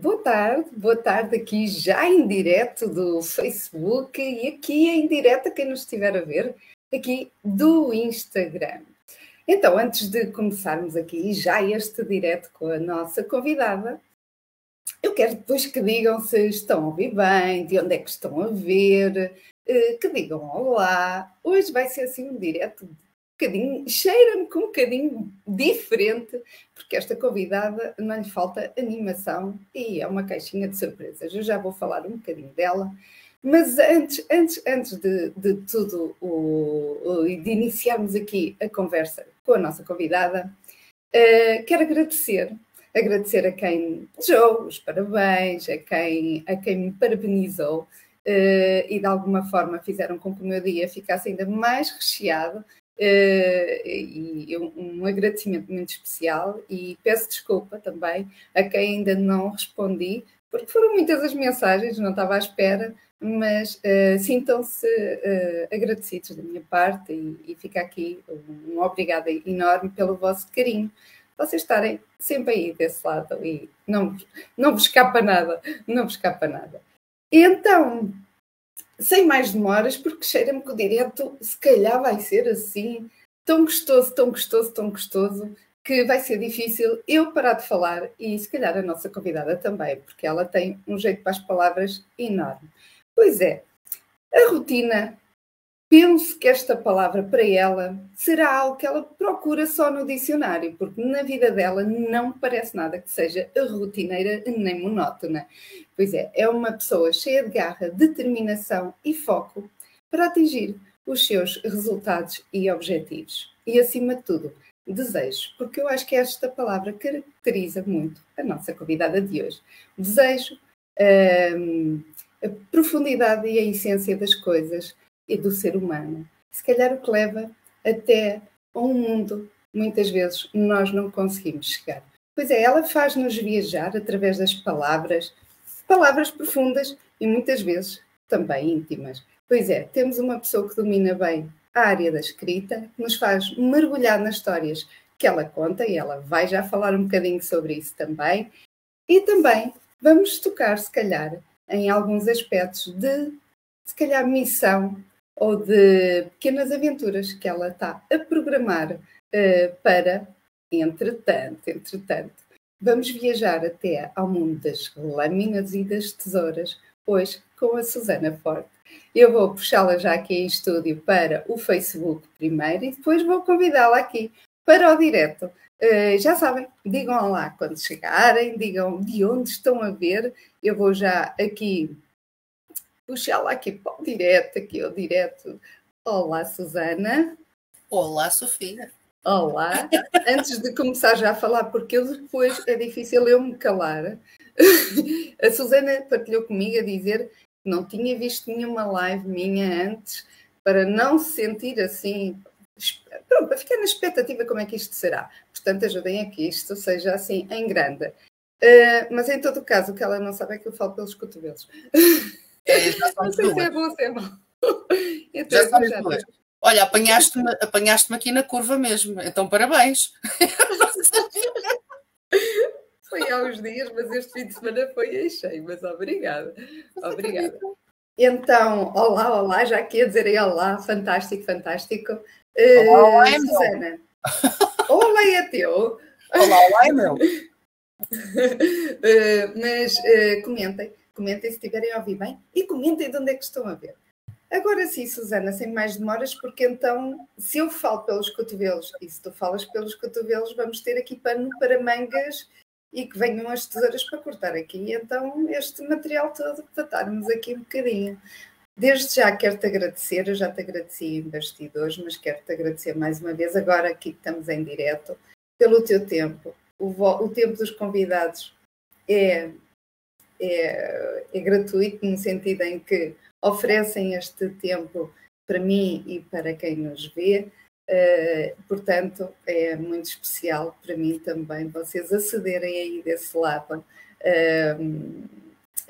Boa tarde, boa tarde aqui já em direto do Facebook e aqui em direto a quem nos estiver a ver aqui do Instagram. Então, antes de começarmos aqui já este direto com a nossa convidada, eu quero depois que digam se estão a ouvir bem, de onde é que estão a ver, eh, que digam olá. Hoje vai ser assim um direto bocadinho, cheira-me com um bocadinho diferente, porque esta convidada não lhe falta animação e é uma caixinha de surpresas. Eu já vou falar um bocadinho dela. Mas antes, antes, antes de, de tudo o, de iniciarmos aqui a conversa com a nossa convidada, uh, quero agradecer, agradecer a quem desejou os parabéns, a quem, a quem me parabenizou uh, e de alguma forma fizeram com que o meu dia ficasse ainda mais recheado e um, agradecimento muito especial e peço desculpa também a quem ainda não respondi, porque foram muitas as mensagens, não estava à espera, mas uh, sintam-se uh, agradecidos da minha parte e, e fica aqui um, um obrigado enorme pelo vosso carinho. Vocês estarem sempre aí desse lado e não, não vos escapa nada, não vos escapa nada. Então, sem mais demoras, porque cheira-me que o direto se calhar vai ser assim, tão gostoso, tão gostoso, tão gostoso, que vai ser difícil eu parar de falar e se calhar a nossa convidada também, porque ela tem um jeito para as palavras enorme. Pois é, a rotina Penso que esta palavra para ela será algo que ela procura só no dicionário, porque na vida dela não parece nada que seja rotineira nem monótona. Pois é, é uma pessoa cheia de garra, determinação e foco para atingir os seus resultados e objetivos. E acima de tudo, desejo, porque eu acho que esta palavra caracteriza muito a nossa convidada de hoje. Desejo, hum, a profundidade e a essência das coisas e do ser humano. Se calhar o que leva até a um mundo muitas vezes nós não conseguimos chegar. Pois é, ela faz-nos viajar através das palavras, palavras profundas e muitas vezes também íntimas. Pois é, temos uma pessoa que domina bem a área da escrita, que nos faz mergulhar nas histórias que ela conta, e ela vai já falar um bocadinho sobre isso também. E também vamos tocar, se calhar, em alguns aspectos de, se calhar, missão ou de pequenas aventuras que ela está a programar uh, para, entretanto, entretanto, vamos viajar até ao mundo das lâminas e das tesouras, hoje com a Susana Forte. Eu vou puxá-la já aqui em estúdio para o Facebook primeiro e depois vou convidá-la aqui para o direto. Uh, já sabem, digam lá quando chegarem, digam de onde estão a ver. Eu vou já aqui puxá-la aqui para o direto, aqui o direto. Olá, Susana. Olá, Sofia. Olá. Antes de começar já a falar, porque eu depois é difícil eu me calar. A Susana partilhou comigo a dizer que não tinha visto nenhuma live minha antes para não se sentir assim. Pronto, para ficar na expectativa como é que isto será. Portanto, ajudem a que isto seja assim em grande. Uh, mas em todo o caso, o que ela não sabe é que eu falo pelos cotovelos. É, já não sei se é bom ou se é mau. Então, já sabes duas. Olha, apanhaste-me apanhaste aqui na curva mesmo, então parabéns. Foi há uns dias, mas este fim de semana foi cheio, mas obrigada. Obrigada. Então, olá, olá, já queria dizer aí olá, fantástico, fantástico. Uh, olá, olá, é Susana. olá, é teu. Olá, olá, é meu. Uh, mas uh, comentem Comentem se estiverem a ouvir bem e comentem de onde é que estão a ver. Agora sim, Susana, sem mais demoras, porque então, se eu falo pelos cotovelos e se tu falas pelos cotovelos, vamos ter aqui pano para mangas e que venham as tesouras para cortar aqui. Então, este material todo para estarmos aqui um bocadinho. Desde já quero-te agradecer, eu já te agradeci em bastidores, mas quero-te agradecer mais uma vez, agora aqui que estamos em direto, pelo teu tempo. O, o tempo dos convidados é é, é gratuito no sentido em que oferecem este tempo para mim e para quem nos vê. Uh, portanto, é muito especial para mim também vocês acederem aí desse lado, uh,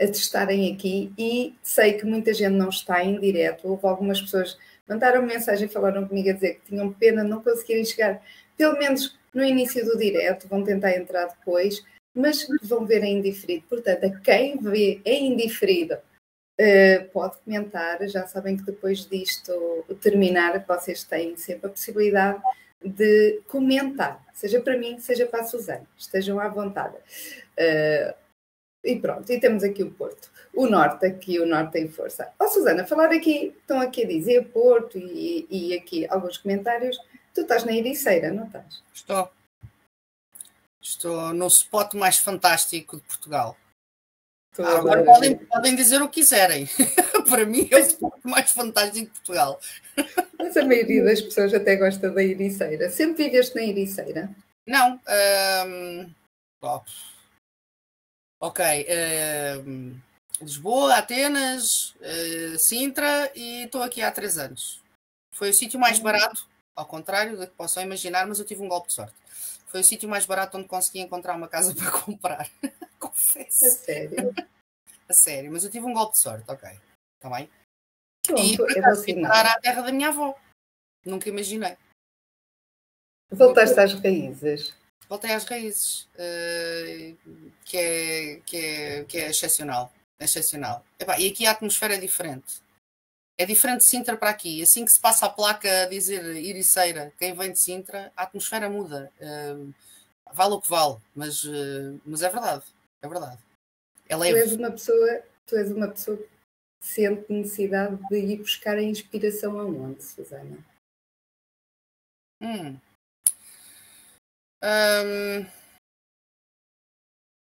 a testarem aqui. E sei que muita gente não está em direto. Houve algumas pessoas que mandaram mensagem e falaram comigo a dizer que tinham pena não conseguirem chegar, pelo menos no início do direto, vão tentar entrar depois. Mas vão ver em diferido. Portanto, a quem vê em diferido uh, pode comentar. Já sabem que depois disto terminar, vocês têm sempre a possibilidade de comentar, seja para mim, seja para a Suzana. Estejam à vontade. Uh, e pronto, e temos aqui o Porto. O Norte, aqui o Norte tem força. Ó oh, Susana, falar aqui, estão aqui a dizer Porto e, e aqui alguns comentários. Tu estás na Ericeira, não estás? Estou. Estou no spot mais fantástico de Portugal. Ah, agora podem, podem, dizer o que quiserem. Para mim é o spot mais fantástico de Portugal. Mas a maioria das pessoas até gosta da Ericeira. Sempre viveste na Ericeira? Não. Um... Ok. Um... Lisboa, Atenas, uh, Sintra e estou aqui há três anos. Foi o sítio mais uhum. barato, ao contrário do que possam imaginar, mas eu tive um golpe de sorte. Foi o sítio mais barato onde consegui encontrar uma casa para comprar. Confesso. A sério? A sério, mas eu tive um golpe de sorte, ok. Está bem? Pronto, e por acaso fui à terra da minha avó. Nunca imaginei. Voltaste às raízes. Voltei às raízes, uh, que, é, que, é, que é excepcional excepcional. Epá, e aqui a atmosfera é diferente. É diferente de Sintra para aqui. Assim que se passa a placa a dizer Iriceira, quem vem de Sintra, a atmosfera muda. Vale o que vale, mas, uh, mas é verdade. É verdade. É tu és uma pessoa, tu és uma pessoa que sente necessidade de ir buscar a inspiração aonde, Susana? Hum. Um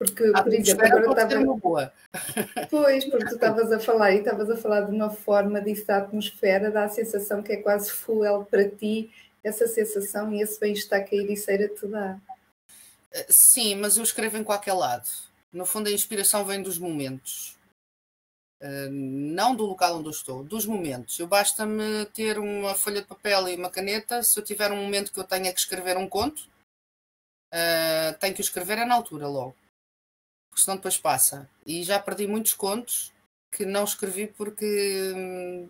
porque, por exemplo, agora estava. Boa. Pois, porque tu estavas a falar e estavas a falar de uma forma disso da atmosfera, dá a sensação que é quase fuel para ti, essa sensação e esse bem-estar que a Ericeira te dá. Eh, sim, mas eu escrevo em qualquer lado. No fundo, a inspiração vem dos momentos. Uh, não do local onde eu estou, dos momentos. Eu basta-me ter uma folha de papel e uma caneta. Se eu tiver um momento que eu tenha que escrever um conto, uh, tenho que escrever é na altura logo porque senão depois passa. E já perdi muitos contos que não escrevi porque hum,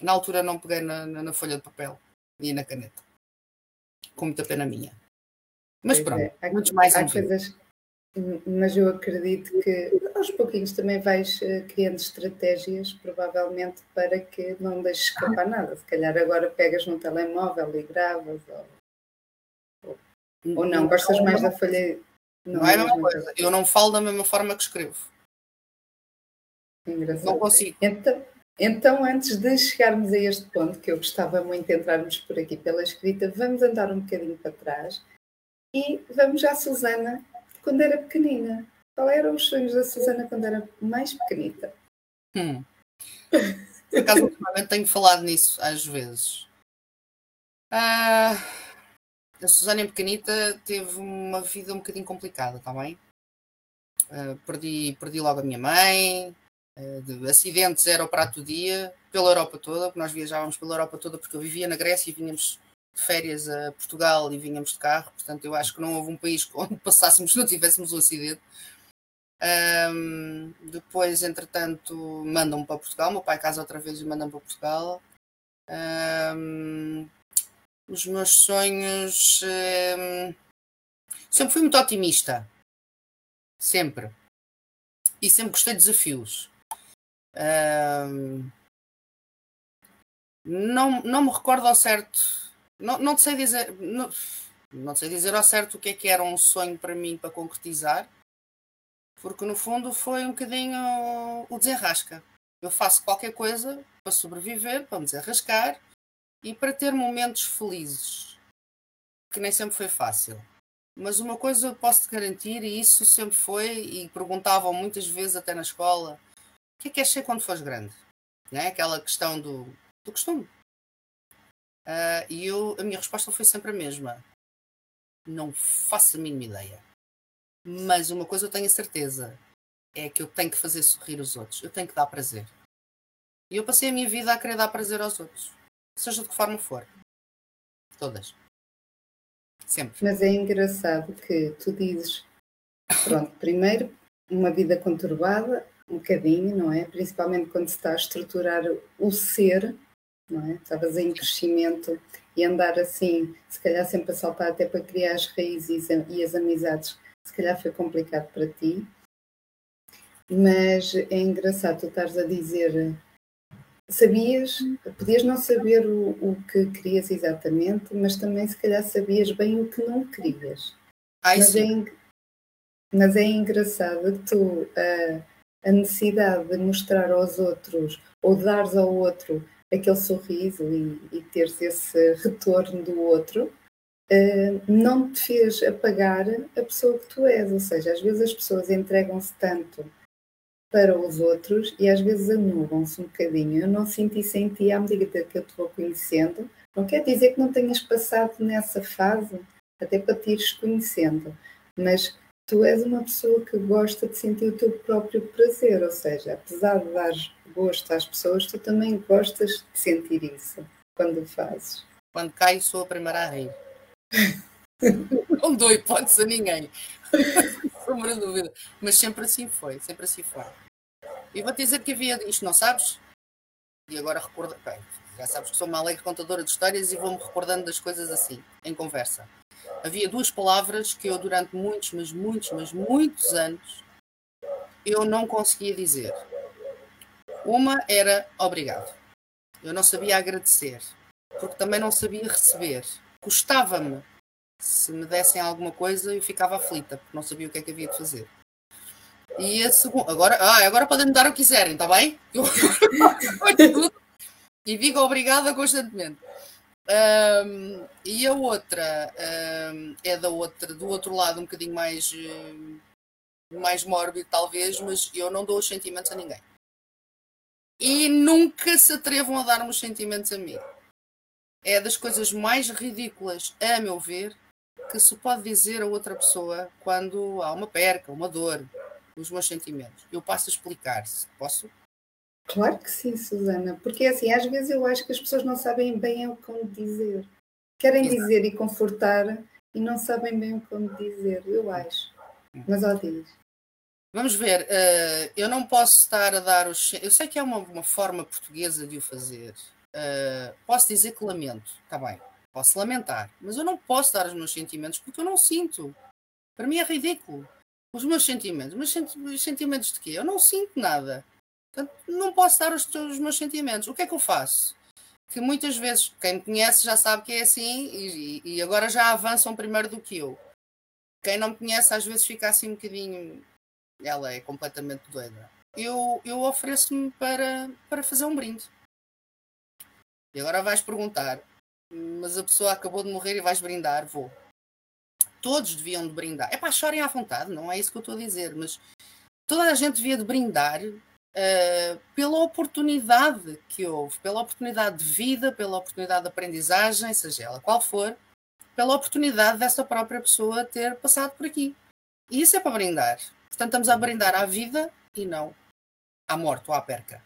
na altura não peguei na, na, na, folha de papel e na caneta. Com muita pena minha. Mas pois pronto, é. muitos mais há coisas, Mas eu acredito que aos pouquinhos também vais uh, criando estratégias, provavelmente, para que não deixes escapar nada. Se calhar agora pegas no telemóvel e gravas, ou, ou não, gostas mais da folha não, não é a mesma coisa. Eu não falo da mesma forma que escrevo. Engraçado. Não consigo. Então, então, antes de chegarmos a este ponto, que eu gostava muito de entrarmos por aqui pela escrita, vamos andar um bocadinho para trás e vamos à Susana quando era pequenina. Qual eram os sonhos da Susana quando era mais pequenita? Hum. Por acaso, ultimamente tenho falado nisso às vezes. Ah, a Susana em pequenita teve uma vida um bocadinho complicada, está bem? Uh, perdi, perdi logo a minha mãe, uh, de acidentes era o prato do dia, pela Europa toda, porque nós viajávamos pela Europa toda, porque eu vivia na Grécia e vinhamos de férias a Portugal e vinhamos de carro, portanto eu acho que não houve um país onde passássemos não tivéssemos um acidente. Um, depois, entretanto, mandam-me para Portugal, meu pai casa outra vez e mandam-me para Portugal. Um, os meus sonhos. Hum, sempre fui muito otimista. Sempre. E sempre gostei de desafios. Hum, não, não me recordo ao certo. Não, não sei dizer. Não, não sei dizer ao certo o que é que era um sonho para mim para concretizar. Porque no fundo foi um bocadinho o desenrasca. Eu faço qualquer coisa para sobreviver, para me desenrascar e para ter momentos felizes, que nem sempre foi fácil. Mas uma coisa eu posso te garantir, e isso sempre foi, e perguntavam muitas vezes até na escola: o que é que és ser quando fores grande? é Aquela questão do, do costume. Uh, e eu, a minha resposta foi sempre a mesma: não faço a mínima ideia. Mas uma coisa eu tenho a certeza: é que eu tenho que fazer sorrir os outros, eu tenho que dar prazer. E eu passei a minha vida a querer dar prazer aos outros seja de que forma for. Todas. Sempre. Mas é engraçado que tu dizes, pronto, primeiro uma vida conturbada, um bocadinho, não é? Principalmente quando se está a estruturar o ser, não é? Estavas em crescimento e andar assim, se calhar sempre a saltar até para criar as raízes e as amizades se calhar foi complicado para ti, mas é engraçado tu estares a dizer sabias, podias não saber o, o, que querias exatamente, mas também se calhar sabias bem o que não querias. Ai, mas, sim. é, mas é engraçado que tu a, a necessidade de mostrar aos outros ou dares ao outro aquele sorriso e, e teres esse retorno do outro, uh, não te fez apagar a pessoa que tu és. Ou seja, às vezes as pessoas entregam-se tanto para os outros e às vezes anulam-se um bocadinho. Eu não senti isso em ti à medida que eu te vou conhecendo. Não quer dizer que não tenhas passado nessa fase, até para te ires conhecendo, mas tu és uma pessoa que gosta de sentir o teu próprio prazer, ou seja, apesar de dar gosto às pessoas, tu também gostas de sentir isso quando o fazes. Quando caio, sou a primeira a rir. não dou hipótese a ninguém. Sombra dúvida. Mas sempre assim foi, sempre assim foi. E vou-te dizer que havia isto, não sabes? E agora recordo. Bem, já sabes que sou uma alegre contadora de histórias e vou-me recordando das coisas assim, em conversa. Havia duas palavras que eu, durante muitos, mas muitos, mas muitos anos, eu não conseguia dizer. Uma era obrigado. Eu não sabia agradecer, porque também não sabia receber. Custava-me. Se me dessem alguma coisa, eu ficava aflita, porque não sabia o que é que havia de fazer. E a segunda. Agora, ah, agora podem me dar o que quiserem, está bem? Eu... e digo obrigada constantemente. Um, e a outra um, é da outra, do outro lado, um bocadinho mais, mais mórbido, talvez, mas eu não dou os sentimentos a ninguém e nunca se atrevam a dar-me os sentimentos a mim. É das coisas mais ridículas, a meu ver, que se pode dizer a outra pessoa quando há uma perca, uma dor, os meus sentimentos. Eu passo a explicar, se posso? Claro que sim, Susana, porque assim, às vezes eu acho que as pessoas não sabem bem o como dizer. Querem Exato. dizer e confortar e não sabem bem o como dizer, eu acho. Mas ó diz. Vamos ver, uh, eu não posso estar a dar os. Eu sei que é uma, uma forma portuguesa de o fazer. Uh, posso dizer que lamento, está bem, posso lamentar, mas eu não posso dar os meus sentimentos porque eu não sinto. Para mim é ridículo. Os meus sentimentos, mas os sentimentos de quê? Eu não sinto nada. Portanto, não posso dar os, os meus sentimentos. O que é que eu faço? Que muitas vezes, quem me conhece já sabe que é assim e, e agora já avançam primeiro do que eu. Quem não me conhece às vezes fica assim um bocadinho ela é completamente doida. Eu, eu ofereço-me para, para fazer um brinde. E agora vais perguntar, mas a pessoa acabou de morrer e vais brindar? Vou. Todos deviam de brindar. É para chorem à vontade, não é isso que eu estou a dizer, mas toda a gente devia de brindar uh, pela oportunidade que houve, pela oportunidade de vida, pela oportunidade de aprendizagem, seja ela qual for, pela oportunidade dessa própria pessoa ter passado por aqui. E isso é para brindar. Portanto, estamos a brindar à vida e não à morte ou à perca.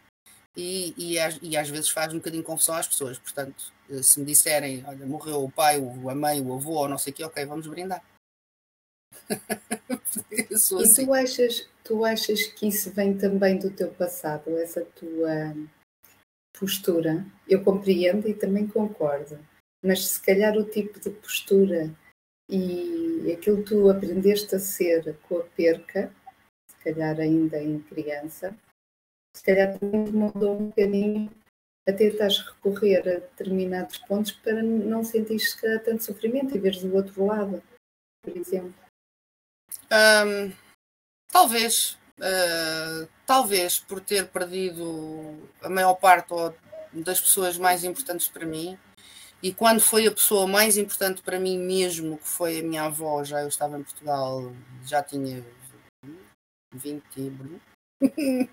E, e, e, às vezes faz um bocadinho confusão às pessoas. Portanto, se me disserem, olha, morreu o pai, a mãe, o avô ou não sei o quê, ok, vamos brindar. e assim. tu, achas, tu achas que isso vem também do teu passado, essa tua postura? Eu compreendo e também concordo, mas se calhar o tipo de postura e aquilo que tu aprendeste a ser com a perca, se calhar ainda em criança, se calhar também mudou um bocadinho a tentares recorrer a determinados pontos para não sentir se tanto sofrimento e veres o outro lado, por exemplo. Um, talvez. Uh, talvez por ter perdido a maior parte das pessoas mais importantes para mim, e quando foi a pessoa mais importante para mim mesmo, que foi a minha avó, já eu estava em Portugal, já tinha 20,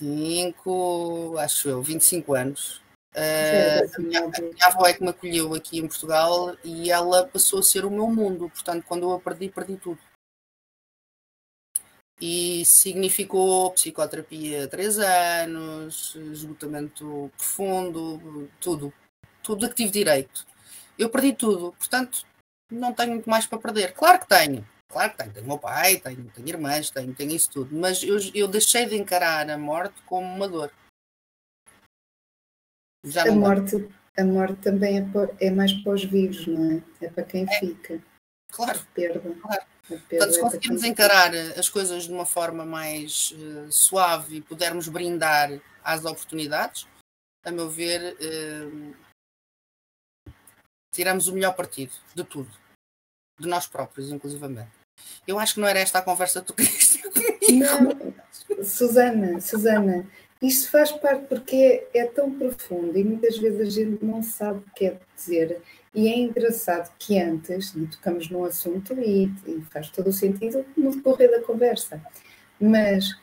25, acho eu, 25 anos. Uh, a, minha, a minha avó é que me acolheu aqui em Portugal e ela passou a ser o meu mundo. Portanto, quando eu a perdi, perdi tudo e significou psicoterapia três anos, esgotamento profundo, tudo. Tudo a que tive direito. Eu perdi tudo, portanto, não tenho muito mais para perder. Claro que tenho, claro que tenho. Tenho meu pai, tenho, tenho irmãs, tenho, tenho isso tudo, mas eu, eu deixei de encarar a morte como uma dor. Já a, morte, a morte também é, é mais para os vivos, não é? É para quem é. fica. Claro. Perda. claro. Portanto, se é conseguirmos encarar as coisas de uma forma mais uh, suave e pudermos brindar às oportunidades, a meu ver, uh, tiramos o melhor partido de tudo, de nós próprios, inclusivamente. Eu acho que não era esta a conversa que tu querias comigo. Não, Susana, Susana, isto faz parte porque é, é, tão profundo e muitas vezes a gente não sabe o que é dizer. E é engraçado que antes, e tocamos num assunto e, e faz todo o sentido no decorrer da conversa, mas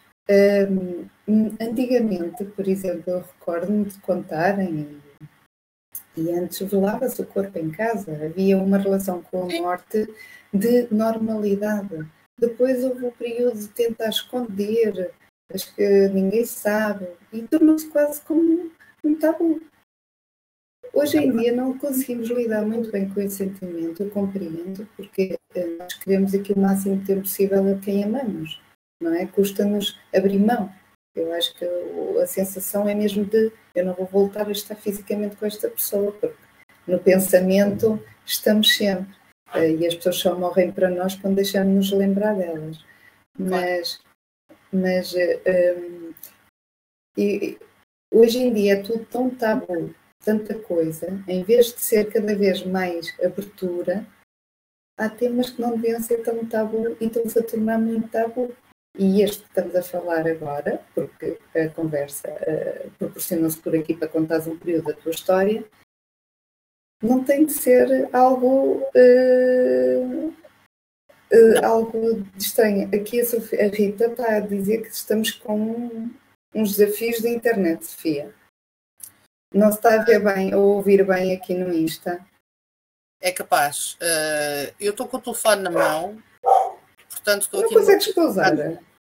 um, antigamente, por exemplo, eu recordo-me de contarem, e, antes velava-se o corpo em casa, havia uma relação com a morte de normalidade. Depois houve o período de tentar esconder, acho que ninguém sabe, e tornou-se quase como um tabu. Hoje em dia não conseguimos lidar muito bem com esse sentimento, eu compreendo, porque eh, nós queremos aqui o máximo de tempo possível a quem amamos, não é? Custa-nos abrir mão. Eu acho que a sensação é mesmo de eu não vou voltar a estar fisicamente com esta pessoa, porque no pensamento estamos sempre. Eh, e as pessoas só morrem para nós quando deixamos nos lembrar delas. Mas, mas um, e, hoje em dia é tudo tão tabu, tanta coisa, em vez de ser cada vez mais abertura, há temas que não deviam ser tão tabu e estão-se a tornar muito tabu. E este que estamos a falar agora, porque a conversa uh, proporciona-se por aqui para contares um período da tua história, não tem de ser algo, uh, uh, algo estranho. Aqui a, Sofia, a, Rita está a dizer que estamos com uns desafios da internet, Sofia. Não se está a ver bem ou ouvir bem aqui no Insta? É capaz. Eu estou com o telefone na mão, portanto estou não aqui. Não consegues no... pousar?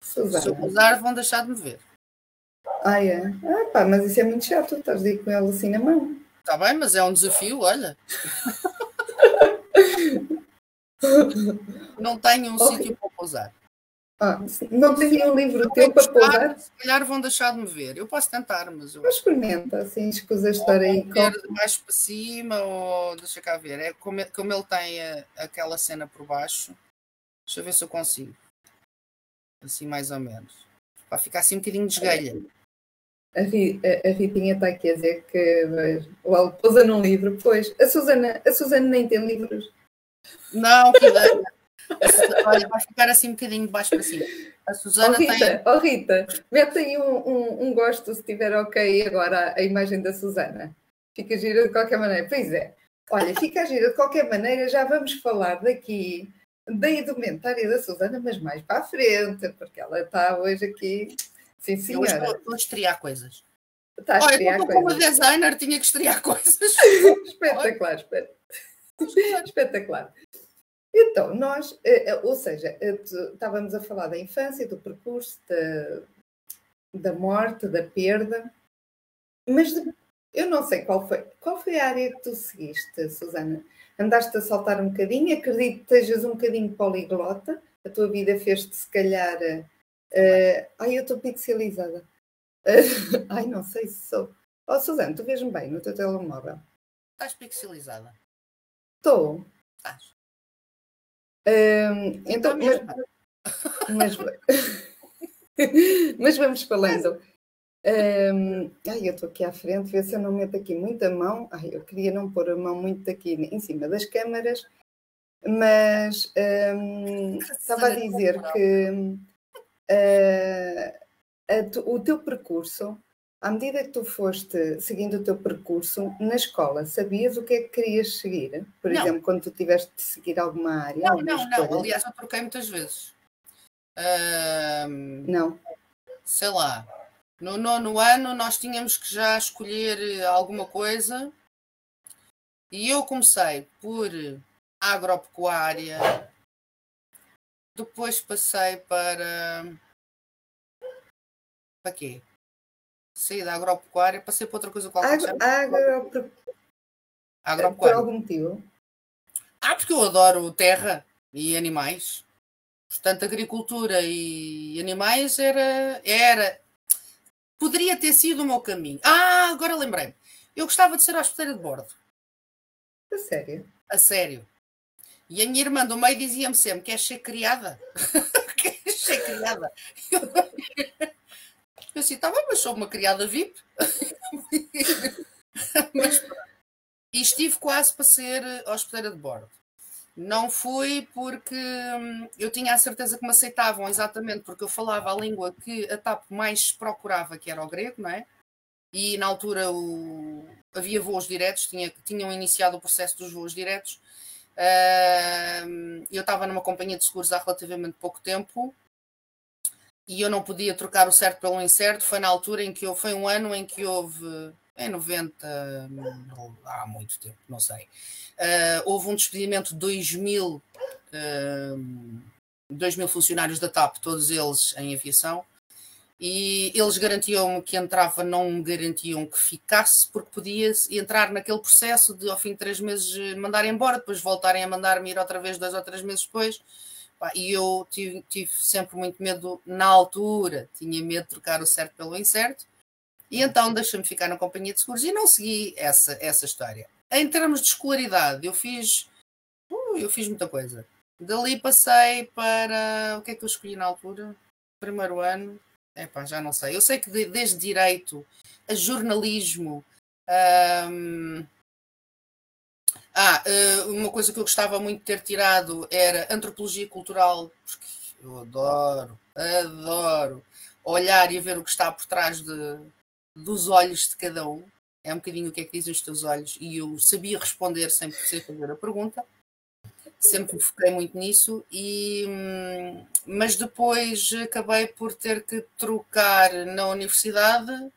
Se eu pousar, vão deixar de me ver. Ah, é? Ah, pá, mas isso é muito chato, estás aí com ela assim na mão. Está bem, mas é um desafio, olha. não tenho um okay. sítio para pousar. Ah, não tenho um livro teu para pousar? Se calhar vão deixar de me ver. Eu posso tentar, mas eu. Mas experimenta, assim, escusa estar aí. Com... mais para cima ou. Deixa cá ver. É como, como ele tem a, aquela cena por baixo. Deixa eu ver se eu consigo. Assim, mais ou menos. Para ficar assim um bocadinho de esgalha. A, a, a Ritinha está aqui a dizer que o pousa num livro. Pois, a Susana, a Susana nem tem livros. Não, que. Olha, vai ficar assim um bocadinho de baixo para cima. A Susana oh, Rita, tem. Oh, Rita, mete aí um, um, um, gosto se estiver ok agora a imagem da Susana. Fica gira de qualquer maneira. Pois é. Olha, fica gira de qualquer maneira. Já vamos falar daqui da indumentária da Susana, mas mais para a frente, porque ela está hoje aqui Sim, senhora. Eu estou, estou a estrear coisas. Está a Olha, estrear eu coisas. como designer tinha que estrear coisas. espetacular, espetacular. espetacular. Então, nós, eh, eh, ou seja, eh, estávamos a falar da infância, do percurso, da, da morte, da perda, mas eu não sei qual foi, qual foi a área que tu seguiste, Susana? Andaste a saltar um bocadinho, acredito que estejas um bocadinho poliglota, a tua vida fez-te se calhar Uh, ai, eu estou pixelizada. Uh, ai, não sei se sou. Oh, Suzana, tu vês-me bem no teu telemóvel? Estás pixelizada? Estou. Estás. Uh, então, mas, mas, mas, vamos falando. Um, ai, eu estou aqui à frente, vê se eu não meto aqui muita mão. Ai, eu queria não pôr a mão muito aqui em cima das câmaras, mas um, estava a dizer que uh, tu, o teu percurso, à medida que tu foste seguindo o teu percurso na escola, sabias o que é que querias seguir? Por não. exemplo, quando tu tiveste de seguir alguma área? Não, não, escolha? não. Aliás, eu troquei muitas vezes. Uh, não. Sei lá. No nono ano nós tínhamos que já escolher alguma coisa e eu comecei por agropecuária, depois passei para. Para quê? Saí da agropecuária, passei para outra coisa qualquer. Agro, agro, agropecuária. Por algum motivo? Ah, porque eu adoro terra e animais. Portanto, agricultura e animais era. era poderia ter sido o meu caminho. Ah, agora lembrei-me. Eu gostava de ser hospedeira de bordo. A sério? A sério. E a minha irmã do meio dizia-me sempre: Queres ser criada? Queres ser criada? Eu assim, tá bem, mas sou uma criada VIP. mas, e estive quase para ser hospedeira de bordo. Não fui porque hum, eu tinha a certeza que me aceitavam, exatamente porque eu falava a língua que a TAP mais procurava, que era o grego, não é? E na altura o... havia voos diretos, tinha... tinham iniciado o processo dos voos diretos. Uh, eu estava numa companhia de seguros há relativamente pouco tempo e eu não podia trocar o certo pelo incerto. Foi na altura em que eu, foi um ano em que houve em 90, não, há muito tempo, não sei. Uh, houve um despedimento de 2 mil, uh, 2 mil funcionários da TAP, todos eles em aviação, e eles garantiam-me que entrava, não garantiam que ficasse, porque podia entrar naquele processo de ao fim de três meses mandar embora, depois voltarem a mandar-me ir outra vez dois ou três meses depois. E eu tive, tive sempre muito medo na altura, tinha medo de trocar o certo pelo incerto, e então deixa-me ficar na companhia de seguros e não segui essa, essa história. Em termos de escolaridade, eu fiz, uh, eu fiz muita coisa. Dali passei para. O que é que eu escolhi na altura? Primeiro ano. Epá, já não sei. Eu sei que de, desde direito a jornalismo. Um... Ah, uh, uma coisa que eu gostava muito de ter tirado era antropologia cultural, porque eu adoro, adoro olhar e ver o que está por trás de, dos olhos de cada um. É um bocadinho o que é que dizem os teus olhos. E eu sabia responder sem fazer a pergunta. Sempre me foquei muito nisso. E, hum, mas depois acabei por ter que trocar na universidade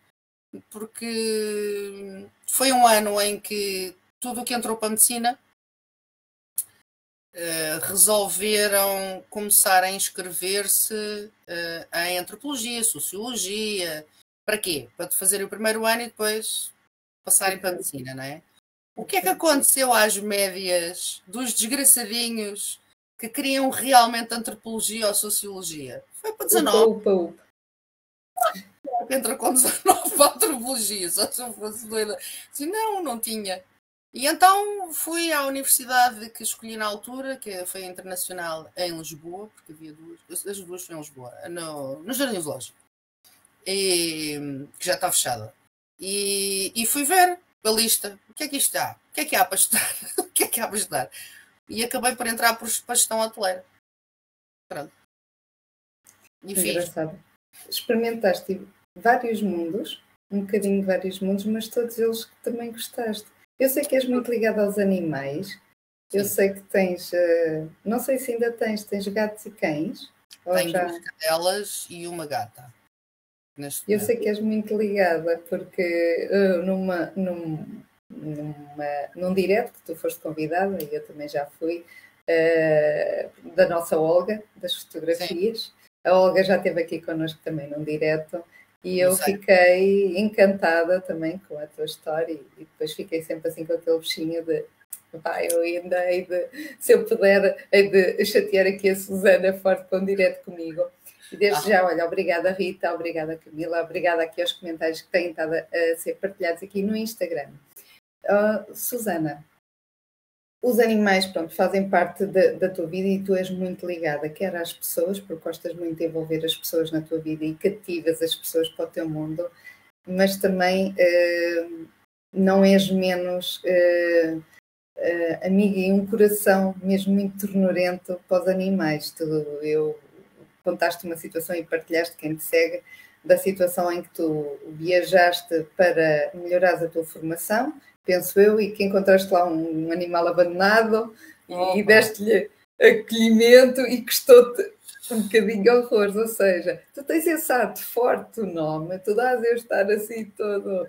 porque foi um ano em que tudo o que entrou para a medicina Uh, resolveram começar a inscrever-se uh, em antropologia, sociologia, para quê? Para fazer o primeiro ano e depois passarem para a medicina, não é? O que é que aconteceu às médias dos desgraçadinhos que queriam realmente antropologia ou sociologia? Foi para 19. Upa, upa, upa. Entra com 19 para antropologia, só se eu fosse doida. Assim, não, não tinha. E então fui à universidade que escolhi na altura, que foi Internacional em Lisboa, porque havia duas, as duas foram em Lisboa, no, no Jardim Zoológico e, que já está fechada. E, e fui ver a lista. O que é que isto há? O que é que há para estudar? o que é que há para estudar? E acabei por entrar para a gestão hoteleira. Pronto. E Engraçado. Experimentaste vários mundos, um bocadinho de vários mundos, mas todos eles que também gostaste. Eu sei que és muito ligado aos animais. Eu sei que tens, uh, não sei se ainda tens, tens gatos e cães? Tenho já... duas cadelas e uma gata. Eu sei que és muito ligada, porque uh, numa, num, numa, num direto que tu foste convidada, e eu também já fui, uh, da nossa Olga, das fotografias. Sim. A Olga já esteve aqui connosco também num direto. E eu fiquei encantada também com a tua história e depois fiquei sempre assim com aquele bichinho de pá, eu ainda hei de, se eu puder, hei de chatear aqui a Susana forte com um direto comigo. E desde ah. já, olha, obrigada Rita, obrigada Camila, obrigada aqui aos comentários que têm estado a ser partilhados aqui no Instagram. Uh, Susana, os animais, pronto, fazem parte da, da, tua vida e tu és muito ligada, quer às pessoas, porque gostas muito de envolver as pessoas na tua vida e cativas as pessoas para o teu mundo, mas também uh, não és menos uh, uh, amiga e um coração mesmo muito ternurento para os animais. Tu, eu contaste uma situação e partilhaste quem te segue da situação em que tu viajaste para melhorar a tua formação, penso eu, e que encontraste lá um animal abandonado e, e deste-lhe acolhimento e custou-te um bocadinho horrores, ou seja, tu tens esse ato forte o nome, tu dás eu estar assim todo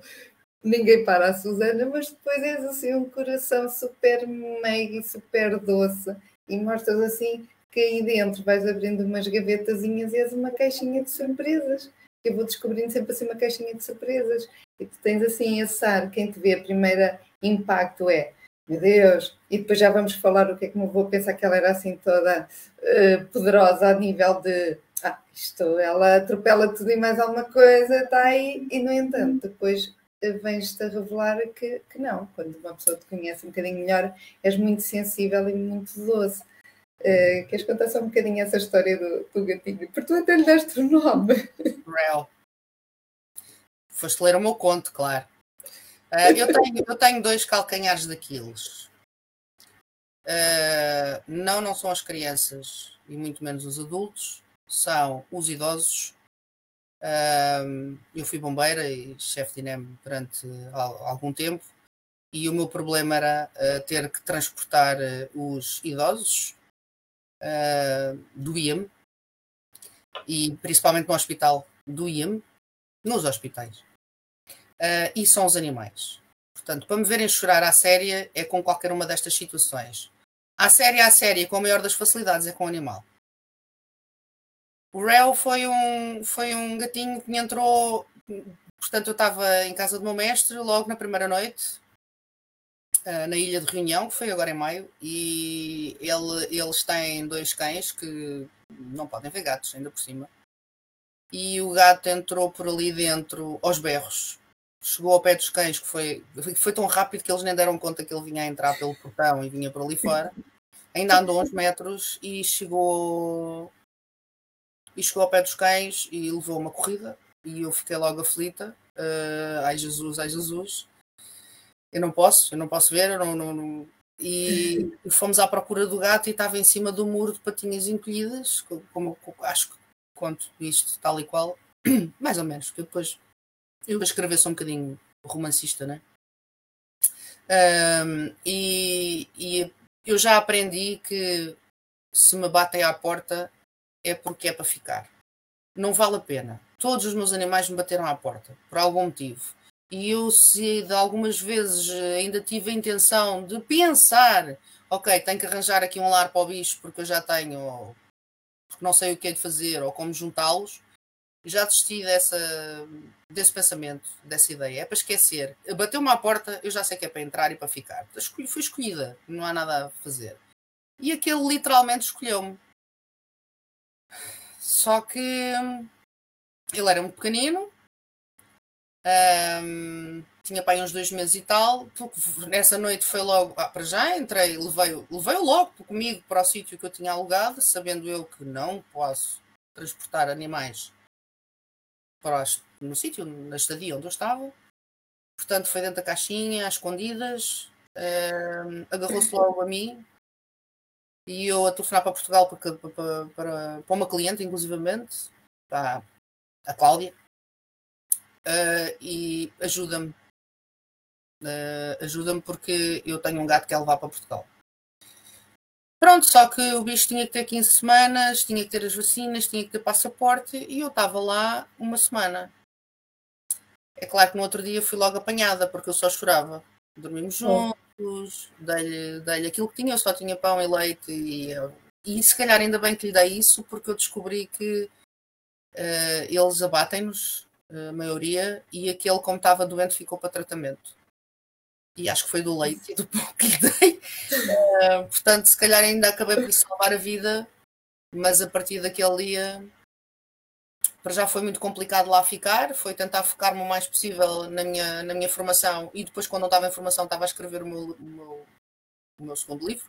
ninguém para a Susana, mas depois és assim um coração super meigo e super doce e mostras assim que aí dentro vais abrindo umas gavetazinhas e és uma caixinha de surpresas. Eu vou descobrindo sempre assim uma caixinha de surpresas. E tu tens assim esse ar, quem te vê, a primeira impacto é meu Deus, e depois já vamos falar o que é que me vou pensar que ela era assim toda uh, poderosa a nível de ah, isto, ela atropela tudo e mais alguma coisa, está aí, e no entanto, depois vens-te a revelar que, que não. Quando uma pessoa te conhece um bocadinho melhor, és muito sensível e muito doce. Uh, queres contar só um bocadinho essa história do, do gatinho? Porque tu até lhe deste o nome. Real. Foste ler o meu conto, claro. Uh, eu, tenho, eu tenho dois calcanhares daqueles. Uh, não, não são as crianças e muito menos os adultos, são os idosos. Uh, eu fui bombeira e chefe de INEM durante algum tempo e o meu problema era ter que transportar os idosos do IEM e principalmente no hospital do IEM, nos hospitais. e são os animais. Portanto, para me verem chorar à séria é com qualquer uma destas situações. À série, à série, com a maior das facilidades, é com o animal. O Rel foi um, foi um gatinho que me entrou. Portanto, eu estava em casa do meu mestre logo na primeira noite, uh, na ilha de Reunião, que foi agora em maio, e ele, eles têm dois cães que não podem ver gatos, ainda por cima. E o gato entrou por ali dentro aos berros chegou ao pé dos cães, que foi, foi tão rápido que eles nem deram conta que ele vinha a entrar pelo portão e vinha por ali fora. Ainda andou uns metros e chegou e chegou ao pé dos cães e levou uma corrida e eu fiquei logo aflita. Uh, ai Jesus, ai Jesus. Eu não posso, eu não posso ver, eu não, não, não... E fomos à procura do gato e estava em cima do muro de patinhas encolhidas, como, como acho que conto isto tal e qual, mais ou menos, que depois eu escrever só um bocadinho romancista, né? Um, e, e eu já aprendi que se me batem à porta é porque é para ficar. Não vale a pena. Todos os meus animais me bateram à porta, por algum motivo. E eu, se algumas vezes ainda tive a intenção de pensar, ok, tenho que arranjar aqui um lar para o bicho porque eu já tenho, porque não sei o que é de fazer, ou como juntá-los, já desisti dessa, desse pensamento, dessa ideia. É para esquecer. Bateu-me à porta, eu já sei que é para entrar e para ficar. Fui escolhida, não há nada a fazer. E aquele literalmente escolheu-me. Só que hum, ele era muito pequenino, um, tinha pai uns dois meses e tal. Nessa noite foi logo, ah, para já entrei, levei-o levei logo comigo para o sítio que eu tinha alugado, sabendo eu que não posso transportar animais para no sítio, na estadia onde eu estava. Portanto, foi dentro da caixinha, às escondidas, uh, agarrou-se logo a mim e eu a telefonar para Portugal para, para, para, para uma cliente, inclusivamente, para a Cláudia, uh, e ajuda-me. Uh, ajuda-me porque eu tenho um gato que quer levar para Portugal. Pronto, só que o bicho tinha que ter 15 semanas, tinha que ter as vacinas, tinha que ter passaporte e eu estava lá uma semana. É claro que no outro dia fui logo apanhada porque eu só chorava. Dormimos oh. juntos, dei-lhe dei aquilo que tinha, eu só tinha pão e leite e, e se calhar ainda bem que lhe dei isso porque eu descobri que uh, eles abatem-nos, a maioria, e aquele como estava doente ficou para tratamento e acho que foi do leite e do pão que lhe dei. Uh, portanto, se calhar ainda acabei por salvar a vida, mas a partir daquele dia para já foi muito complicado lá ficar, foi tentar focar-me o mais possível na minha, na minha formação e depois quando não estava em formação estava a escrever o meu, o meu, o meu segundo livro,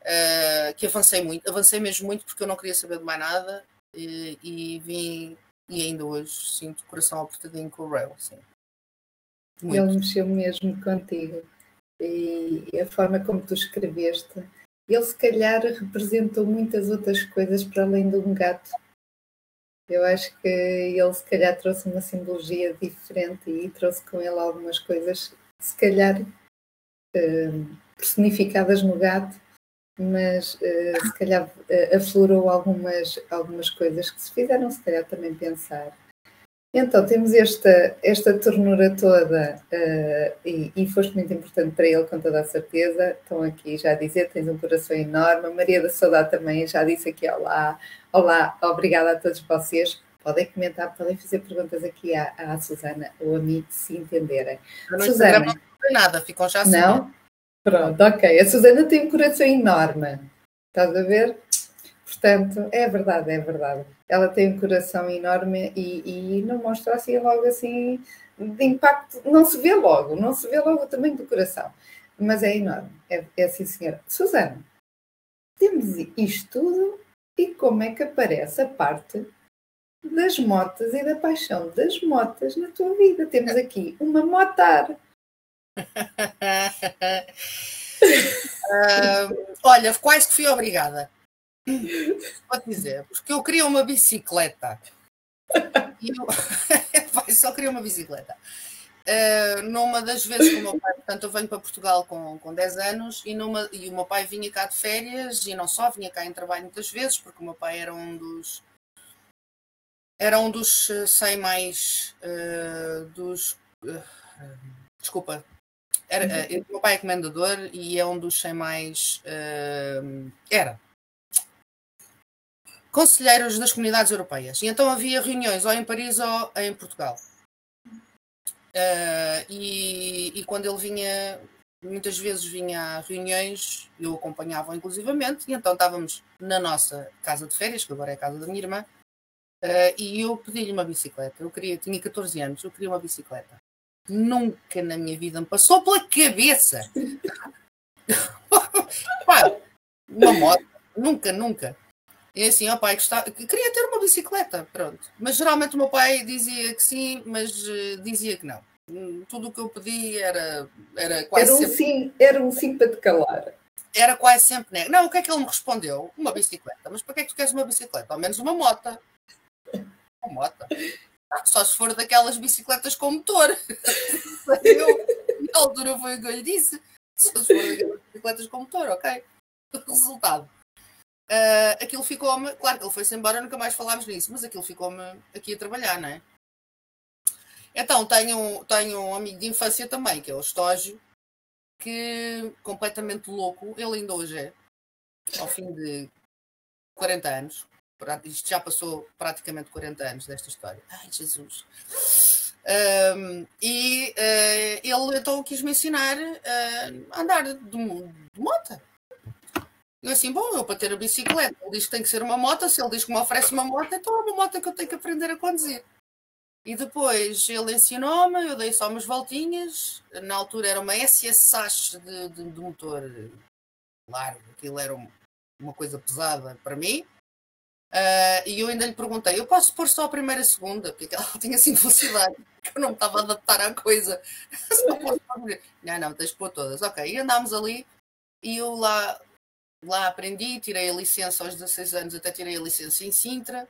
uh, que avancei muito, avancei mesmo muito porque eu não queria saber de mais nada e, e vim e ainda hoje sinto o coração apertadinho com o Rail, sim. Muito. Ele mexeu mesmo contigo. E a forma como tu escreveste, ele se calhar representou muitas outras coisas para além de um gato. Eu acho que ele se calhar trouxe uma simbologia diferente e trouxe com ele algumas coisas, se calhar uh, personificadas no gato, mas uh, se calhar uh, aflorou algumas, algumas coisas que se fizeram se calhar também pensar então, temos esta, esta ternura toda uh, e, e foste muito importante para ele, com toda a certeza. Estão aqui já a dizer, tens um coração enorme. A Maria da Saudade também já disse aqui olá. Olá, obrigada a todos vocês. Podem comentar, podem fazer perguntas aqui à, à Susana ou a mim, se entenderem. Eu não Susana, tem nada, ficam já assim. Não? Pronto, ok. A Susana tem um coração enorme. Estás a ver? Portanto, é verdade, é verdade. Ela tem um coração enorme e, e não mostra assim logo assim de impacto, não se vê logo, não se vê logo o tamanho do coração, mas é enorme, é, é assim senhora. Susana, temos isto tudo e como é que aparece a parte das motas e da paixão das motas na tua vida? Temos aqui uma motar. uh, olha, quase que fui obrigada. Pode dizer, porque eu queria uma bicicleta. E eu... só queria uma bicicleta. Uh, numa das vezes que o meu pai, portanto, eu venho para Portugal com, com 10 anos e, numa, e o meu pai vinha cá de férias e não só, vinha cá em trabalho muitas vezes, porque o meu pai era um dos era um dos 100 mais uh, dos uh, desculpa era, uh, o meu pai é comendador e é um dos 100 mais era conselheiros das comunidades europeias. E então havia reuniões ou em Paris ou em Portugal. Uh, e, e, quando ele vinha, muitas vezes vinha a reuniões, eu acompanhava inclusivamente, e então estávamos na nossa casa de férias, que agora é a casa da minha irmã, uh, e eu pedi-lhe uma bicicleta. Eu queria, tinha 14 anos, eu queria uma bicicleta. Nunca na minha vida me passou pela cabeça. Pá, uma moto, nunca, nunca. E assim, ó pai, gostava, queria ter uma bicicleta, pronto. Mas geralmente o meu pai dizia que sim, mas uh, dizia que não. Hum, tudo o que eu pedi era, era quase era um sempre... Sim, era um sim para te calar. Era quase sempre negro. Não, o que é que ele me respondeu? Uma bicicleta. Mas para que é que tu queres uma bicicleta? Ao menos uma moto. Uma moto. Só se for daquelas bicicletas com motor. eu, na altura foi o que eu lhe disse. Só se for daquelas bicicletas com motor, ok? Resultado uh, aquilo ficou-me, claro que ele foi-se embora, nunca mais falámos nisso, mas aquilo ficou-me aqui a trabalhar, não é? Então, tenho, tenho um amigo de infância também, que é o Estógio, que completamente louco, ele ainda hoje é, ao fim de 40 anos, isto já passou praticamente 40 anos desta história. Ai, Jesus! Um, e uh, ele então quis me ensinar uh, a andar de, de moto. Eu assim, bom, eu para ter a bicicleta, ele diz que tem que ser uma moto, se ele diz que me oferece uma moto, então é uma moto que eu tenho que aprender a conduzir. E depois ele ensinou-me, eu dei só umas voltinhas, na altura era uma SS Sash de, de, de motor largo, aquilo era uma coisa pesada para mim. Uh, e eu ainda lhe perguntei, eu posso pôr só a primeira e a segunda, porque ela tinha assim velocidade, que eu não me estava a adaptar à coisa. não, não, tens de pôr todas. Ok, e andámos ali, e eu lá Lá aprendi, tirei a licença aos 16 anos, até tirei a licença em Sintra.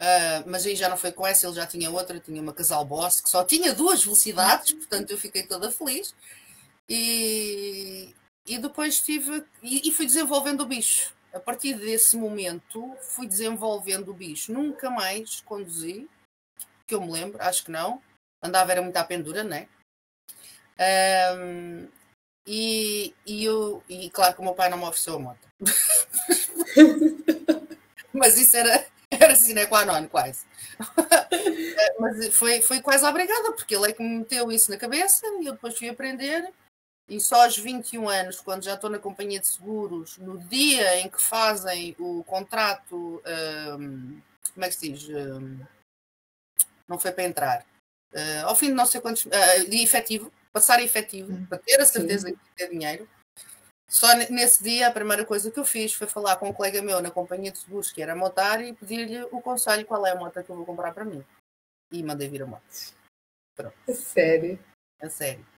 Uh, mas aí já não foi com essa, ele já tinha outra, tinha uma Casal Boss que só tinha duas velocidades, portanto eu fiquei toda feliz. E, e depois tive e, e fui desenvolvendo o bicho. A partir desse momento fui desenvolvendo o bicho. Nunca mais conduzi, que eu me lembro, acho que não. Andava era muito à pendura, né? Um, e, e, eu, e claro que o meu pai não me ofereceu a moto. Mas isso era, era sine qua non, quase. Mas foi, foi quase obrigada, porque ele é que me meteu isso na cabeça e eu depois fui aprender. E só aos 21 anos, quando já estou na companhia de seguros, no dia em que fazem o contrato, um, como é que se diz? Um, não foi para entrar. Uh, ao fim de não sei quantos, uh, de efetivo, passar efetivo, hum. para ter a certeza Sim. que ter dinheiro. Só nesse dia, a primeira coisa que eu fiz foi falar com um colega meu na companhia de seguros, que era motar, e pedir-lhe o conselho qual é a moto que eu vou comprar para mim. E mandei vir a moto. Pronto. A sério? A sério.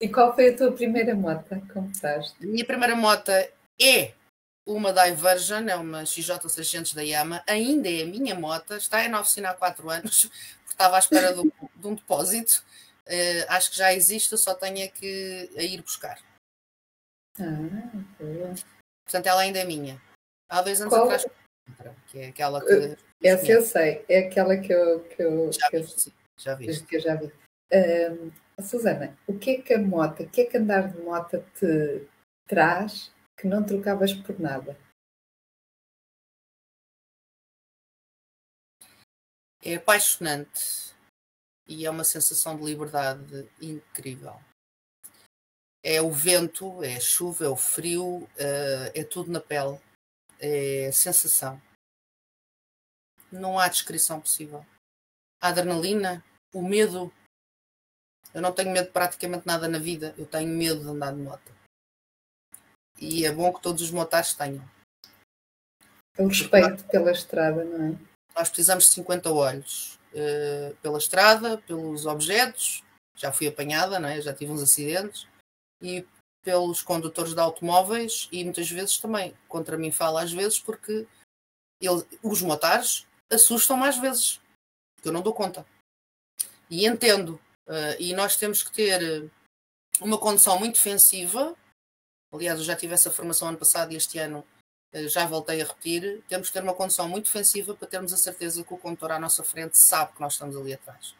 E qual foi a tua primeira moto que compraste? A minha primeira moto é uma Diversion, é uma XJ600 da Yama, ainda é a minha moto, está na oficina há 4 anos, porque estava à espera de um, de um depósito Uh, acho que já existe, só tenho é que a ir buscar. Ah, Portanto, ela ainda é minha. Há dois anos Qual? atrás, que é aquela que. Uh, essa eu sei, é aquela que eu, que eu, já, que vi, sim, já vi. Que eu já vi. Uh, Susana, o que é que a moto, o que é que andar de moto te traz que não trocavas por nada? É apaixonante e é uma sensação de liberdade incrível. É o vento, é a chuva, é o frio, uh, é tudo na pele. é sensação. Não há descrição possível. A adrenalina, o medo. Eu não tenho medo de praticamente nada na vida. Eu tenho medo de andar de moto. E é bom que todos os motares tenham. O respeito pela estrada, não é? Nós precisamos de 50 olhos uh, pela estrada, pelos objetos. Já fui apanhada, não é? já tive uns acidentes. E pelos condutores de automóveis e muitas vezes também contra mim fala às vezes porque ele, os motares assustam mais vezes que eu não dou conta e entendo uh, e nós temos que ter uma condição muito defensiva aliás eu já tive essa formação ano passado e este ano uh, já voltei a repetir temos que ter uma condição muito defensiva para termos a certeza que o condutor à nossa frente sabe que nós estamos ali atrás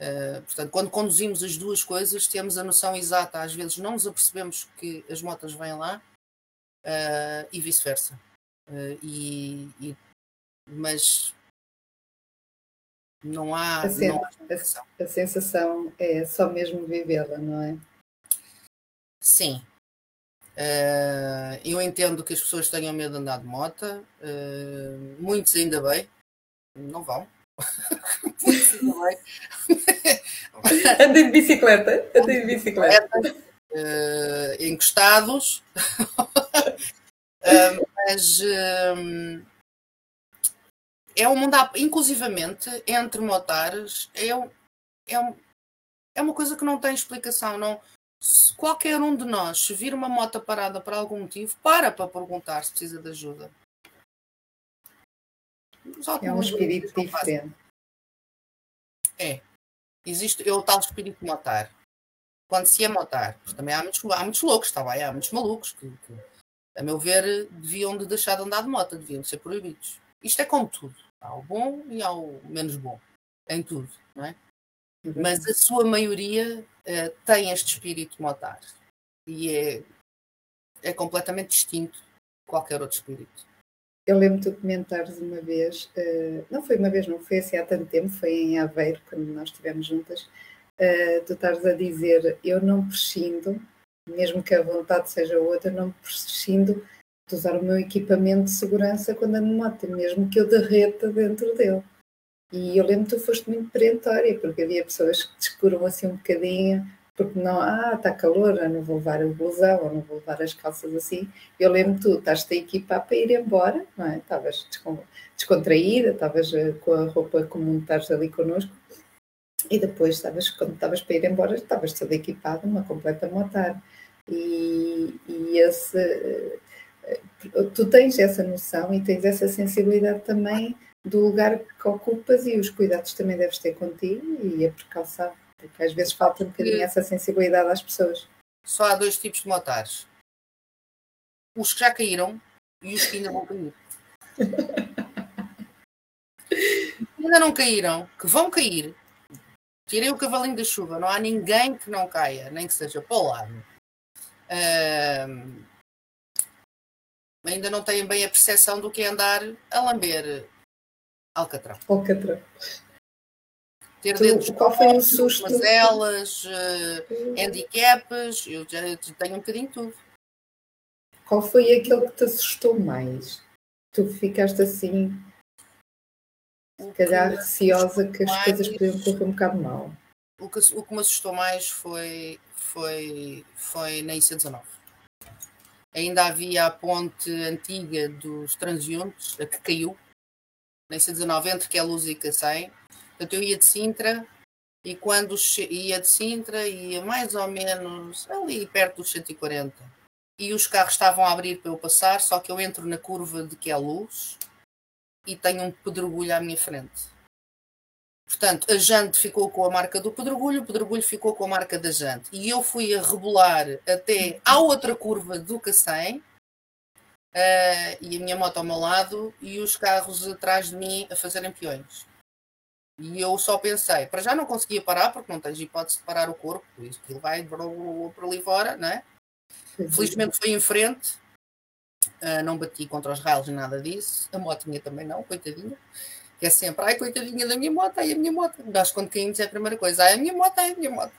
Uh, portanto, quando conduzimos as duas coisas, temos a noção exata. Às vezes não nos apercebemos que as motas vêm lá uh, e vice-versa. E, e, mas não há. A, sen não há a, a, sensação é só mesmo vivê-la, não é? Sim. eu entendo que as pessoas tenham medo de andar de moto. muitos ainda bem. Não vão Anda de bicicleta. Anda de bicicleta. Uh, encostados. uh, mas uh, é um mundo, inclusivamente, entre motares, é, é, um, é uma coisa que não tem explicação. Não, se qualquer um de nós, se vir uma moto parada por algum motivo, para para perguntar se precisa de ajuda. É um espírito diferente. É. Existe é o tal espírito motar. Quando se é motar, também há muitos, há muitos loucos, está bem? Há muitos malucos que, que, a meu ver, deviam de deixar de andar de moto, deviam de ser proibidos. Isto é como tudo. Há o bom e há o menos bom. Em tudo, não é? Uhum. Mas a sua maioria uh, tem este espírito motar. E é, é completamente distinto de qualquer outro espírito. Eu lembro de comentares uma vez, uh, não foi uma vez, não foi assim há tanto tempo, foi em Aveiro, quando nós estivemos juntas, uh, tu estás a dizer, eu não prescindo, mesmo que a vontade seja outra, não prescindo de usar o meu equipamento de segurança quando ando moto, mesmo que eu derreta dentro dele. E eu lembro que tu foste muito perentória, porque havia pessoas que descuram assim um bocadinho, porque não, ah, está calor, eu não vou levar o blusão, ou não vou levar as calças assim. Eu lembro tu, estás-te a equipar para ir embora, não é? Estavas descontraída, estavas eh, com a roupa comum, estás ali connosco, e depois, estavas, quando estavas para ir embora, estavas toda equipada, uma completa motar. E, e esse, tu tens essa noção e tens essa sensibilidade também do lugar que ocupas e os cuidados também deves ter contigo e a precaução. Porque às vezes falta um bocadinho essa sensibilidade às pessoas. Só há dois tipos de motares. Os que já caíram e os que ainda vão cair. ainda não caíram, que vão cair. Tirei o cavalinho da chuva. Não há ninguém que não caia, nem que seja para o lado. Uh, ainda não têm bem a percepção do que é andar a lamber alcatrão. Alcatrão ter tu, dedos qual foi o susto? mazelas, uh, handicaps, eu já tenho um bocadinho tudo. Qual foi aquele que te assustou mais? Tu ficaste assim, se calhar receosa que as mais, coisas podiam correr um bocado mal. O que, o que me assustou mais foi, foi, foi na IC19. Ainda havia a ponte antiga dos transeuntes, a que caiu, na IC19, entre que é Luz e Cacém, Portanto, eu ia de Sintra e quando ia de Sintra ia mais ou menos ali perto dos 140. E os carros estavam a abrir para eu passar, só que eu entro na curva de que é luz e tenho um pedregulho à minha frente. Portanto, a jante ficou com a marca do pedregulho, o pedregulho ficou com a marca da jante. E eu fui a rebolar até à outra curva do Cacém, uh, e a minha moto ao meu lado, e os carros atrás de mim a fazerem peões. E eu só pensei, para já não conseguia parar, porque não tens hipótese de parar o corpo, por isso que ele vai por ali fora, né? Felizmente foi em frente, uh, não bati contra os raios, nada disso. A motinha também não, coitadinha. Que é sempre, ai, coitadinha da minha moto, ai, a minha moto. Nós, quando caímos, é a primeira coisa, ai, a minha moto, ai, a minha moto.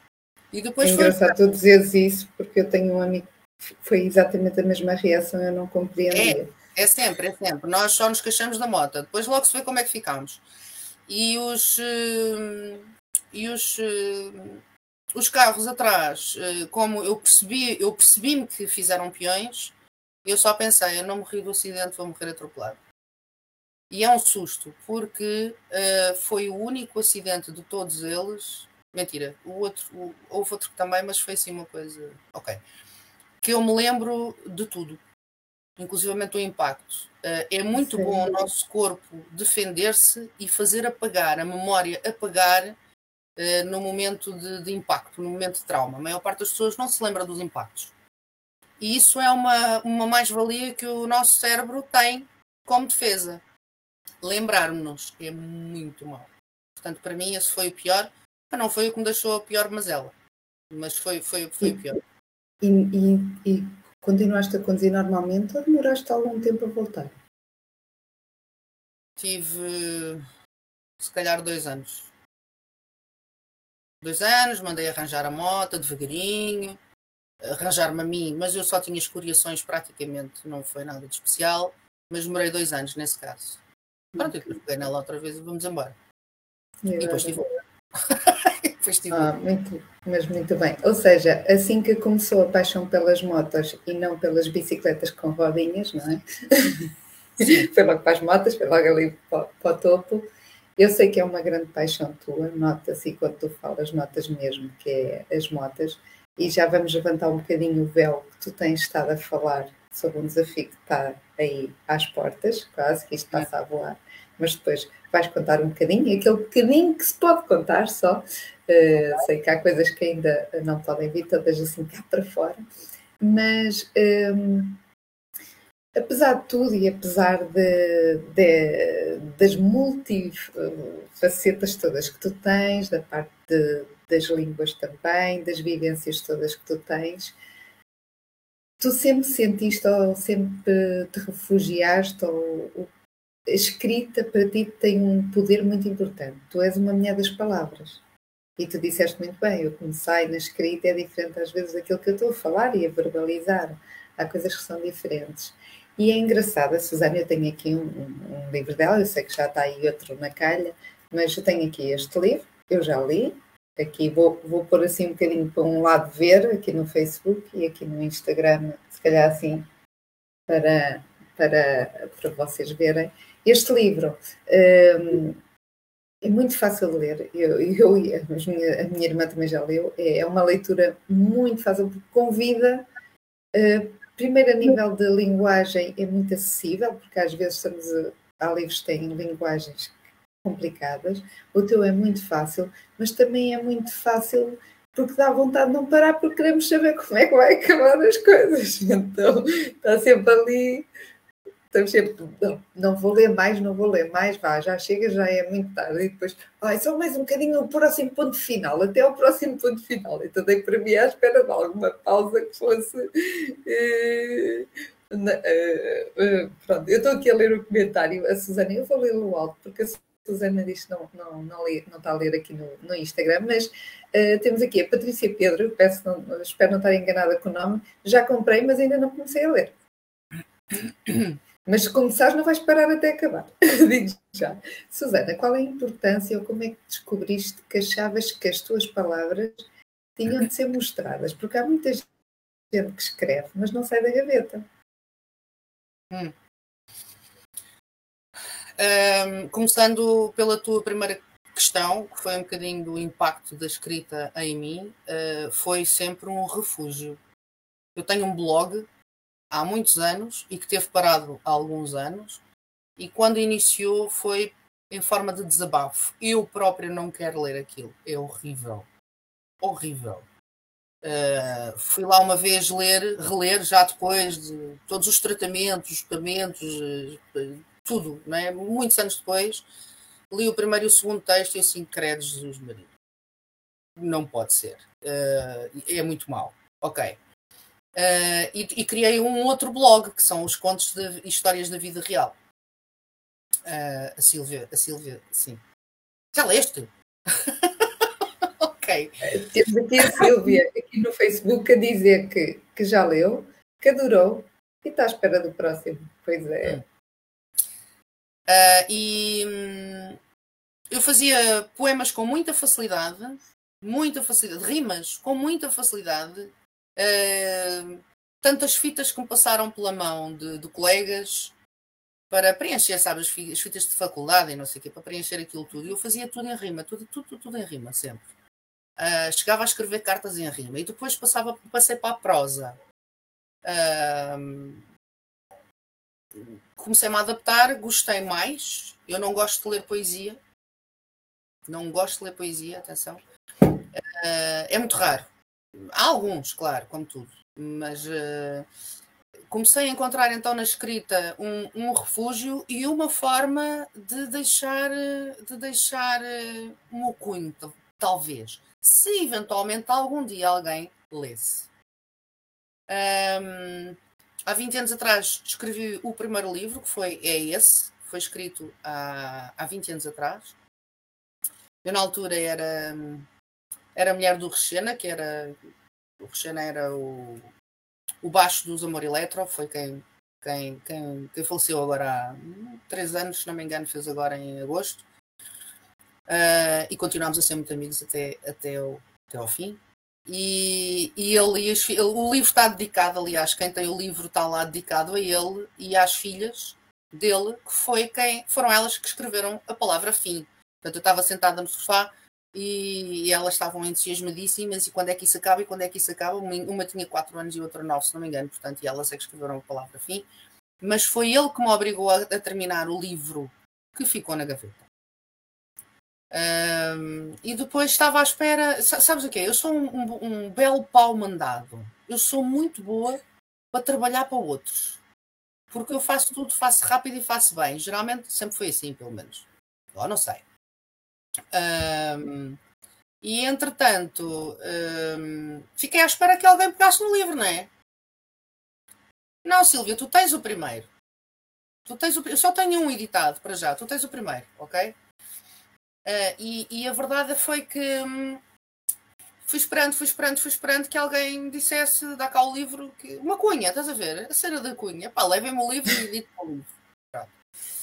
E depois é engraçado foi... tu dizeres isso, porque eu tenho um amigo que foi exatamente a mesma reação, eu não compreendia. É É sempre, é sempre. Nós só nos queixamos da moto. Depois logo se vê como é que ficamos. E os. Uh, e os. Uh, os carros atrás, uh, como eu percebi, eu percebi-me que fizeram peões, eu só pensei, eu não morri do acidente, vou morrer atropelado. E é um susto, porque foi o único acidente de todos eles. Mentira, o outro, o, houve outro também, mas foi assim uma coisa. Ok. Que eu me lembro de tudo inclusivamente o impacto. Uh, é muito Sim. bom o nosso corpo defender-se e fazer apagar, a memória apagar uh, no momento de, de, impacto, no momento de trauma. A maior parte das pessoas não se lembra dos impactos. E isso é uma, uma mais-valia que o nosso cérebro tem como defesa. Lembrarmos-nos é muito mal. Portanto, para mim, esse foi o pior. Não foi o que me deixou a pior mazela, mas foi, foi, foi e, o pior. E, e, e Continuaste a conduzir normalmente ou demoraste algum tempo a voltar? Tive se calhar dois anos. Dois anos, mandei arranjar a moto devagarinho, arranjar-me a mim, mas eu só tinha escoriações praticamente, não foi nada de especial, mas demorei dois anos nesse caso. Pronto, depois peguei nela outra vez e vamos embora. E, e depois tive Ah, muito, mas muito bem. Ou seja, assim que começou a paixão pelas motos e não pelas bicicletas com rodinhas, não é? foi logo para as motas, foi logo ali para, para o topo. Eu sei que é uma grande paixão tua, nota-se quando tu falas, notas mesmo que é as motas, e já vamos levantar um bocadinho o véu que tu tens estado a falar sobre um desafio que está aí às portas, quase que isto passa a voar, mas depois vais contar um bocadinho, aquele bocadinho que se pode contar só, Uh, sei que há coisas que ainda não podem vir todas assim cá para fora, mas um, ehm, apesar de tudo e apesar de, de, das multifacetas todas que tu tens, da parte de, das línguas também, das vivências todas que tu tens, tu sempre sentiste ou sempre te refugiaste ou, a escrita para ti tem um poder muito importante. Tu és uma mulher das palavras. E tu disseste muito bem, eu comecei na escrita é diferente às vezes daquilo que eu estou a falar e a verbalizar. Há coisas que são diferentes. E é engraçado, a Susana, eu tenho aqui um, um, livro dela, eu sei que já está aí outro na calha, mas eu tenho aqui este livro, eu já li, aqui vou, vou pôr assim um bocadinho para um lado ver, aqui no Facebook e aqui no Instagram, se calhar assim, para, para, para vocês verem. Este livro um, é muito fácil de ler. Eu, eu a, minha, a minha irmã também já leu. É, é uma leitura muito fácil, porque convida. Uh, primeiro, a nível de linguagem, é muito acessível, porque às vezes estamos a, há livros que têm linguagens complicadas. O teu é muito fácil, mas também é muito fácil porque dá vontade de não parar, porque queremos saber como é que vai acabar as coisas. Então, está sempre ali Estamos sempre, não, não vou ler mais, não vou ler mais, vá, já chega, já é muito tarde. E depois, ai, só mais um bocadinho o próximo ponto final, até ao próximo ponto final. Então dei para mim à espera de alguma pausa que fosse. Eh, eh, eh, pronto, eu estou aqui a ler o comentário, a Susana, eu vou lê-lo alto, porque a Susana diz que não, não, não, não está a ler aqui no, no Instagram, mas uh, temos aqui a Patrícia Pedro, peço não, espero não estar enganada com o nome, já comprei, mas ainda não comecei a ler. Mas se começares, não vais parar até acabar. Digo já. Susana, qual é a importância ou como é que descobriste que achavas que as tuas palavras tinham de ser mostradas? Porque há muita gente que escreve, mas não sai da gaveta. Hum. Um, começando pela tua primeira questão, que foi um bocadinho do impacto da escrita em mim, uh, foi sempre um refúgio. Eu tenho um blog há muitos anos e que teve parado há alguns anos. E quando iniciou foi em forma de desabafo. Eu próprio não quero ler aquilo. É horrível. Horrível. Uh, fui lá uma vez ler, reler, já depois de todos os tratamentos, os tudo, né? muitos anos depois, li o primeiro e o segundo texto e assim, credo Jesus Maria. Não pode ser. Uh, é muito mal. Ok. Uh, e, e, criei um outro blog que são os contos de histórias da vida real. Uh, a Silvia, a Silvia, sim. Já leste? ok. Temos aqui a Silvia aqui no Facebook a dizer que, que já leu, que adorou E está à espera do próximo, pois é. Hum. Uh, e hum, eu fazia poemas com muita facilidade, muita facilidade, rimas com muita facilidade. Uh, tantas fitas que me passaram pela mão de, de colegas para preencher, sabe, as fitas de faculdade e não sei o quê, para preencher aquilo tudo. E eu fazia tudo em rima, tudo, tudo, tudo, em rima, sempre. Uh, chegava a escrever cartas em rima e depois passava, passei para a prosa. Uh, comecei-me a adaptar, gostei mais. Eu não gosto de ler poesia. Não gosto de ler poesia, atenção. Uh, é muito raro. Há alguns, claro, como tudo. Mas uh, comecei a encontrar então na escrita um, um, refúgio e uma forma de deixar, de deixar uh, meu cunho, talvez. Se eventualmente algum dia alguém lesse. Um, há 20 anos atrás escrevi o primeiro livro, que foi É Esse, foi escrito há, há 20 anos atrás. Eu na altura era, era mulher do Rechena, que era. O Rechena era o, o baixo dos Amor Eletro, foi quem, quem, quem, quem faleceu agora há três anos, se não me engano, fez agora em agosto. Uh, e continuámos a ser muito amigos até, até, o, até ao fim. E, e ele, e as, o livro está dedicado, aliás, quem tem o livro está lá dedicado a ele e às filhas dele, que foi quem foram elas que escreveram a palavra fim. Portanto, eu estava sentada no sofá e, e elas estavam entusiasmadíssimas. E quando é que isso acaba? E quando é que isso acaba? Uma, uma tinha 4 anos e outra 9, se não me engano. Portanto, e elas é que escreveram a palavra fim. Mas foi ele que me obrigou a, a terminar o livro que ficou na gaveta. Um, e depois estava à espera. Sabes o quê? Eu sou um, um, um, belo pau mandado. Eu sou muito boa para trabalhar para outros. Porque eu faço tudo, faço rápido e faço bem. Geralmente sempre foi assim, pelo menos. Eu não sei. E entretanto, fiquei à espera que alguém pegasse no livro, não é? Não, Silvia, tu tens o primeiro. Tu tens o, eu só tenho um editado para já. Tu tens o primeiro, ok? Uh, e, e, a verdade foi que hum, fui esperando, fui esperando, fui esperando que alguém me dissesse, dá cá o livro, que, uma cunha, estás a ver? A cena da cunha, pá, levem-me o livro e edito o livro.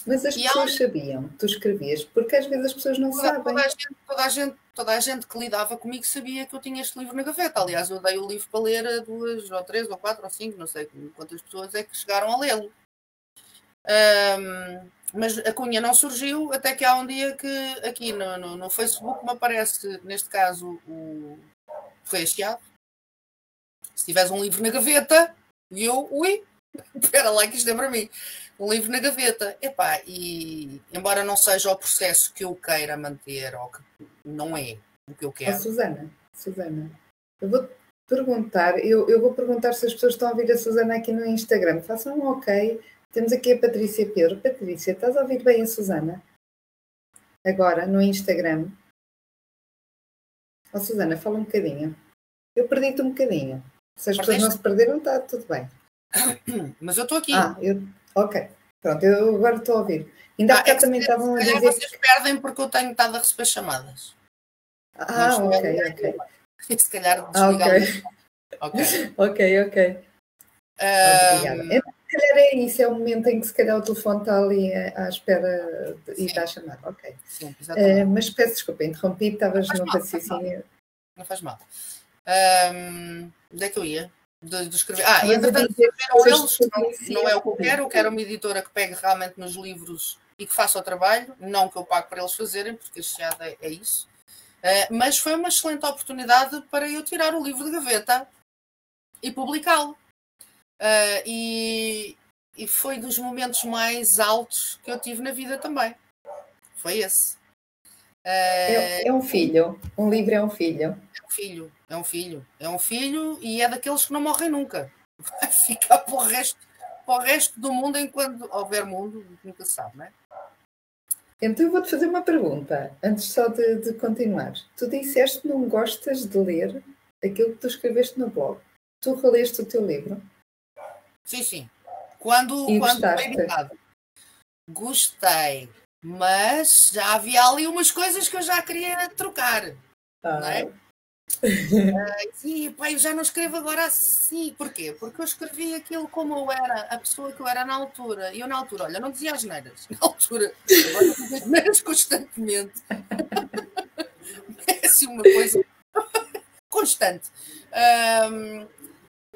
Mas as e pessoas há... sabiam tu escrevias, porque às vezes as pessoas não toda, sabem. Toda a, gente, toda, a gente, toda a gente que lidava comigo sabia que eu tinha este livro na gaveta. Aliás, eu dei o livro para ler a duas, ou três, ou quatro, ou cinco, não sei quantas pessoas é que chegaram a lê-lo. Um, mas a cunha não surgiu até que há um dia que aqui no, no, no Facebook me aparece, neste caso, o hasteado. Se tivesse um livro na gaveta, e eu, ui, espera lá que isto é para mim. Um livro na gaveta. Epá, e embora não seja o processo que eu queira manter, ou que não é o que eu quero. Oh, Susana, Susana, eu vou perguntar, eu, eu vou perguntar se as pessoas estão a ouvir a Susana aqui no Instagram. Façam um ok temos aqui a Patrícia Pedro. Patrícia, estás a ouvir bem a Susana? Agora, no Instagram. Ó oh, Susana, fala um bocadinho. Eu perdi-te um bocadinho. Se as pessoas não se perderam, está tudo bem. Mas eu estou aqui. Ah, eu... ok. Pronto, eu agora estou a ouvir. Ainda ah, é também estavam a dizer. Vocês perdem porque eu tenho estado a receber chamadas. Ah, ok, ok. Se calhar desligar. Ah, ok. ok, ok. Um... Obrigada se calhar é isso, é o momento em que se calhar o telefone está ali à espera de, e está a chamar, ok. Sim, uh, mas peço desculpa, interrompi, estavas no raciocínio. Não faz mal. Um, onde é que eu ia? De, de escrever. Ah, entretanto, eles, não, não é o que eu quero, eu quero uma editora que pegue realmente nos livros e que faça o trabalho, não que eu pague para eles fazerem, porque este já é, é isso. Uh, mas foi uma excelente oportunidade para eu tirar o livro de gaveta e publicá-lo. Uh, e, e foi dos momentos mais altos que eu tive na vida também. Foi esse. Uh, é, é, um filho, um livro é um filho. É um filho, é um filho, é um filho e é daqueles que não morrem nunca. Vai ficar para o resto, para o resto do mundo enquanto houver mundo, nunca se sabe, não é? Então eu vou-te fazer uma pergunta, antes só de, de continuar. Tu disseste que não gostas de ler aquilo que tu escreveste no blog. Tu releste o teu livro? Sim, sim. Quando, e quando editado. Gostei. Mas já havia ali umas coisas que eu já queria trocar. Ah. Não é? uh, sim, pai, eu já não escrevo agora assim. Porquê? Porque eu escrevi aquilo como eu era, a pessoa que eu era na altura. E eu, na altura, olha, não dizia as neiras. Na altura, agora dizia as neiras constantemente. é assim uma coisa constante. Um,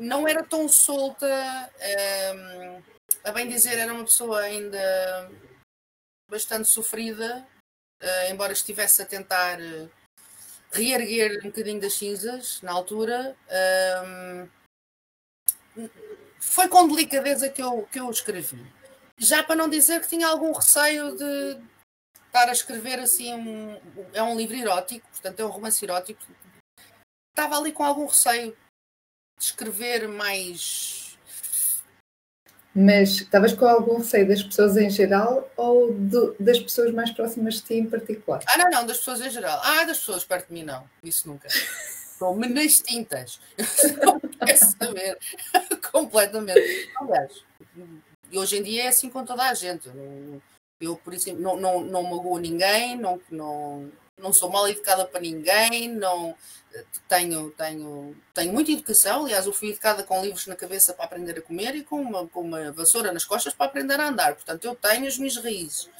não era tão solta. Um, a bem dizer, era uma pessoa ainda bastante sofrida, uh, embora estivesse a tentar uh, reerguer um bocadinho das cinzas na altura. Um, foi com delicadeza que eu, que eu escrevi. Já para não dizer que tinha algum receio de estar a escrever assim, um, é um livro erótico, portanto é um romance erótico. Estava ali com algum receio de escrever mais mas estavas com algum receio das pessoas em geral ou das pessoas mais próximas de ti em particular? Ah, não, não, das pessoas em geral. Ah, das pessoas perto de mim, não. Isso nunca. Estou-me nas tintas. Não quero saber. Completamente. Aliás, e hoje em dia é assim com toda a gente. Eu, por exemplo, não, não, não magoo ninguém, não, não, não sou mal educada para ninguém, não tenho, tenho, tenho muita educação. Aliás, eu fui educada com livros na cabeça para aprender a comer e com uma, com uma vassoura nas costas para aprender a andar. Portanto, eu tenho as minhas raízes.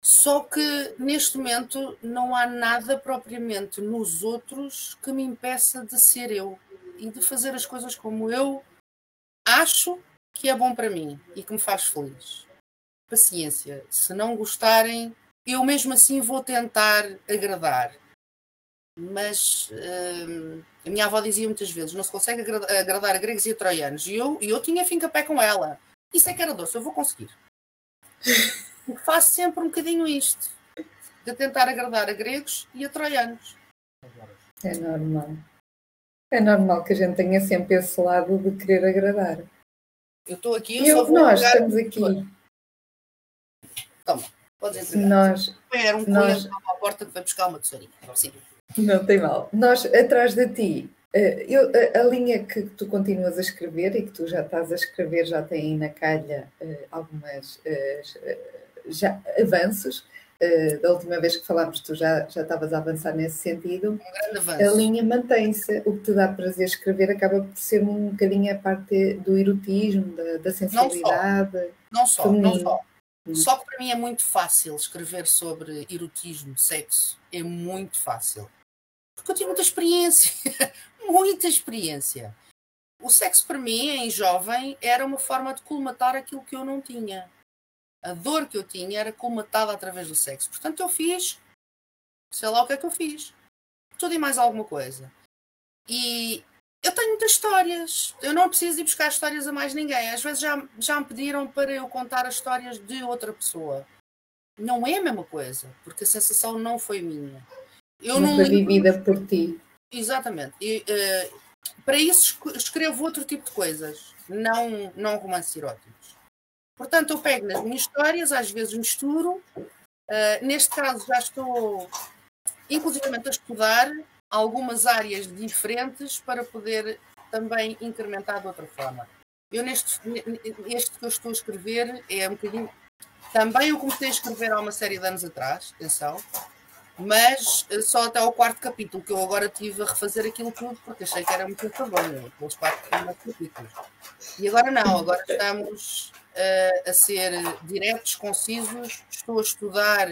Só que neste momento não há nada propriamente nos outros que me impeça de ser eu e de fazer as coisas como eu acho que é bom para mim e que me faz feliz. Paciência. Se não gostarem, eu mesmo assim vou tentar agradar. Mas hum, a minha avó dizia muitas vezes: não se consegue agradar a gregos e a troianos. E eu, eu tinha fim a pé com ela. Isso é que era doce, eu vou conseguir. faço sempre um bocadinho isto: de tentar agradar a gregos e a troianos. É normal. É normal que a gente tenha sempre esse lado de querer agradar. Eu estou aqui, eu, eu Nós estamos aqui. Toma. Podes entregar. Nós, Era um nós... cliente à porta que foi buscar uma tesourinha. Sim. Não tem mal. Nós, atrás de ti, eh, eu, a, a, linha que tu continuas a escrever e que tu já estás a escrever já tem na calha uh, algumas uh, já, avanços. Uh, da última vez que falámos, tu já, já estavas a avançar nesse sentido. Um grande avanço. A linha mantém-se. O que te dá prazer escrever acaba por ser um bocadinho a parte do erotismo, da, da sensibilidade. Não só, não só. Não só. Só que para mim é muito fácil escrever sobre erotismo, sexo. É muito fácil. Porque eu tive muita experiência. muita experiência. O sexo para mim, em jovem, era uma forma de colmatar aquilo que eu não tinha. A dor que eu tinha era colmatada através do sexo. Portanto, eu fiz, sei lá o que é que eu fiz. Tudo e mais alguma coisa. E eu tenho muitas histórias. Eu não preciso ir buscar histórias a mais ninguém. Às vezes já, já me pediram para eu contar as histórias de outra pessoa. Não é a mesma coisa, porque a sensação não foi minha. Eu não, foi vivida por ti. Exatamente. E, uh, para isso escrevo outro tipo de coisas, não, não romances eróticos. Portanto, eu pego nas minhas histórias, às vezes misturo. Uh, neste caso, já estou, inclusivamente, a estudar algumas áreas diferentes para poder também incrementar de outra forma. Eu neste este que eu estou a escrever é um bocadinho. Também eu comecei a escrever há uma série de anos atrás, atenção, mas só até ao quarto capítulo, que eu agora tive a refazer aquilo tudo, porque achei que era muito trabalho, aqueles quatro capítulos. E agora não, agora estamos uh, a ser diretos, concisos, estou a estudar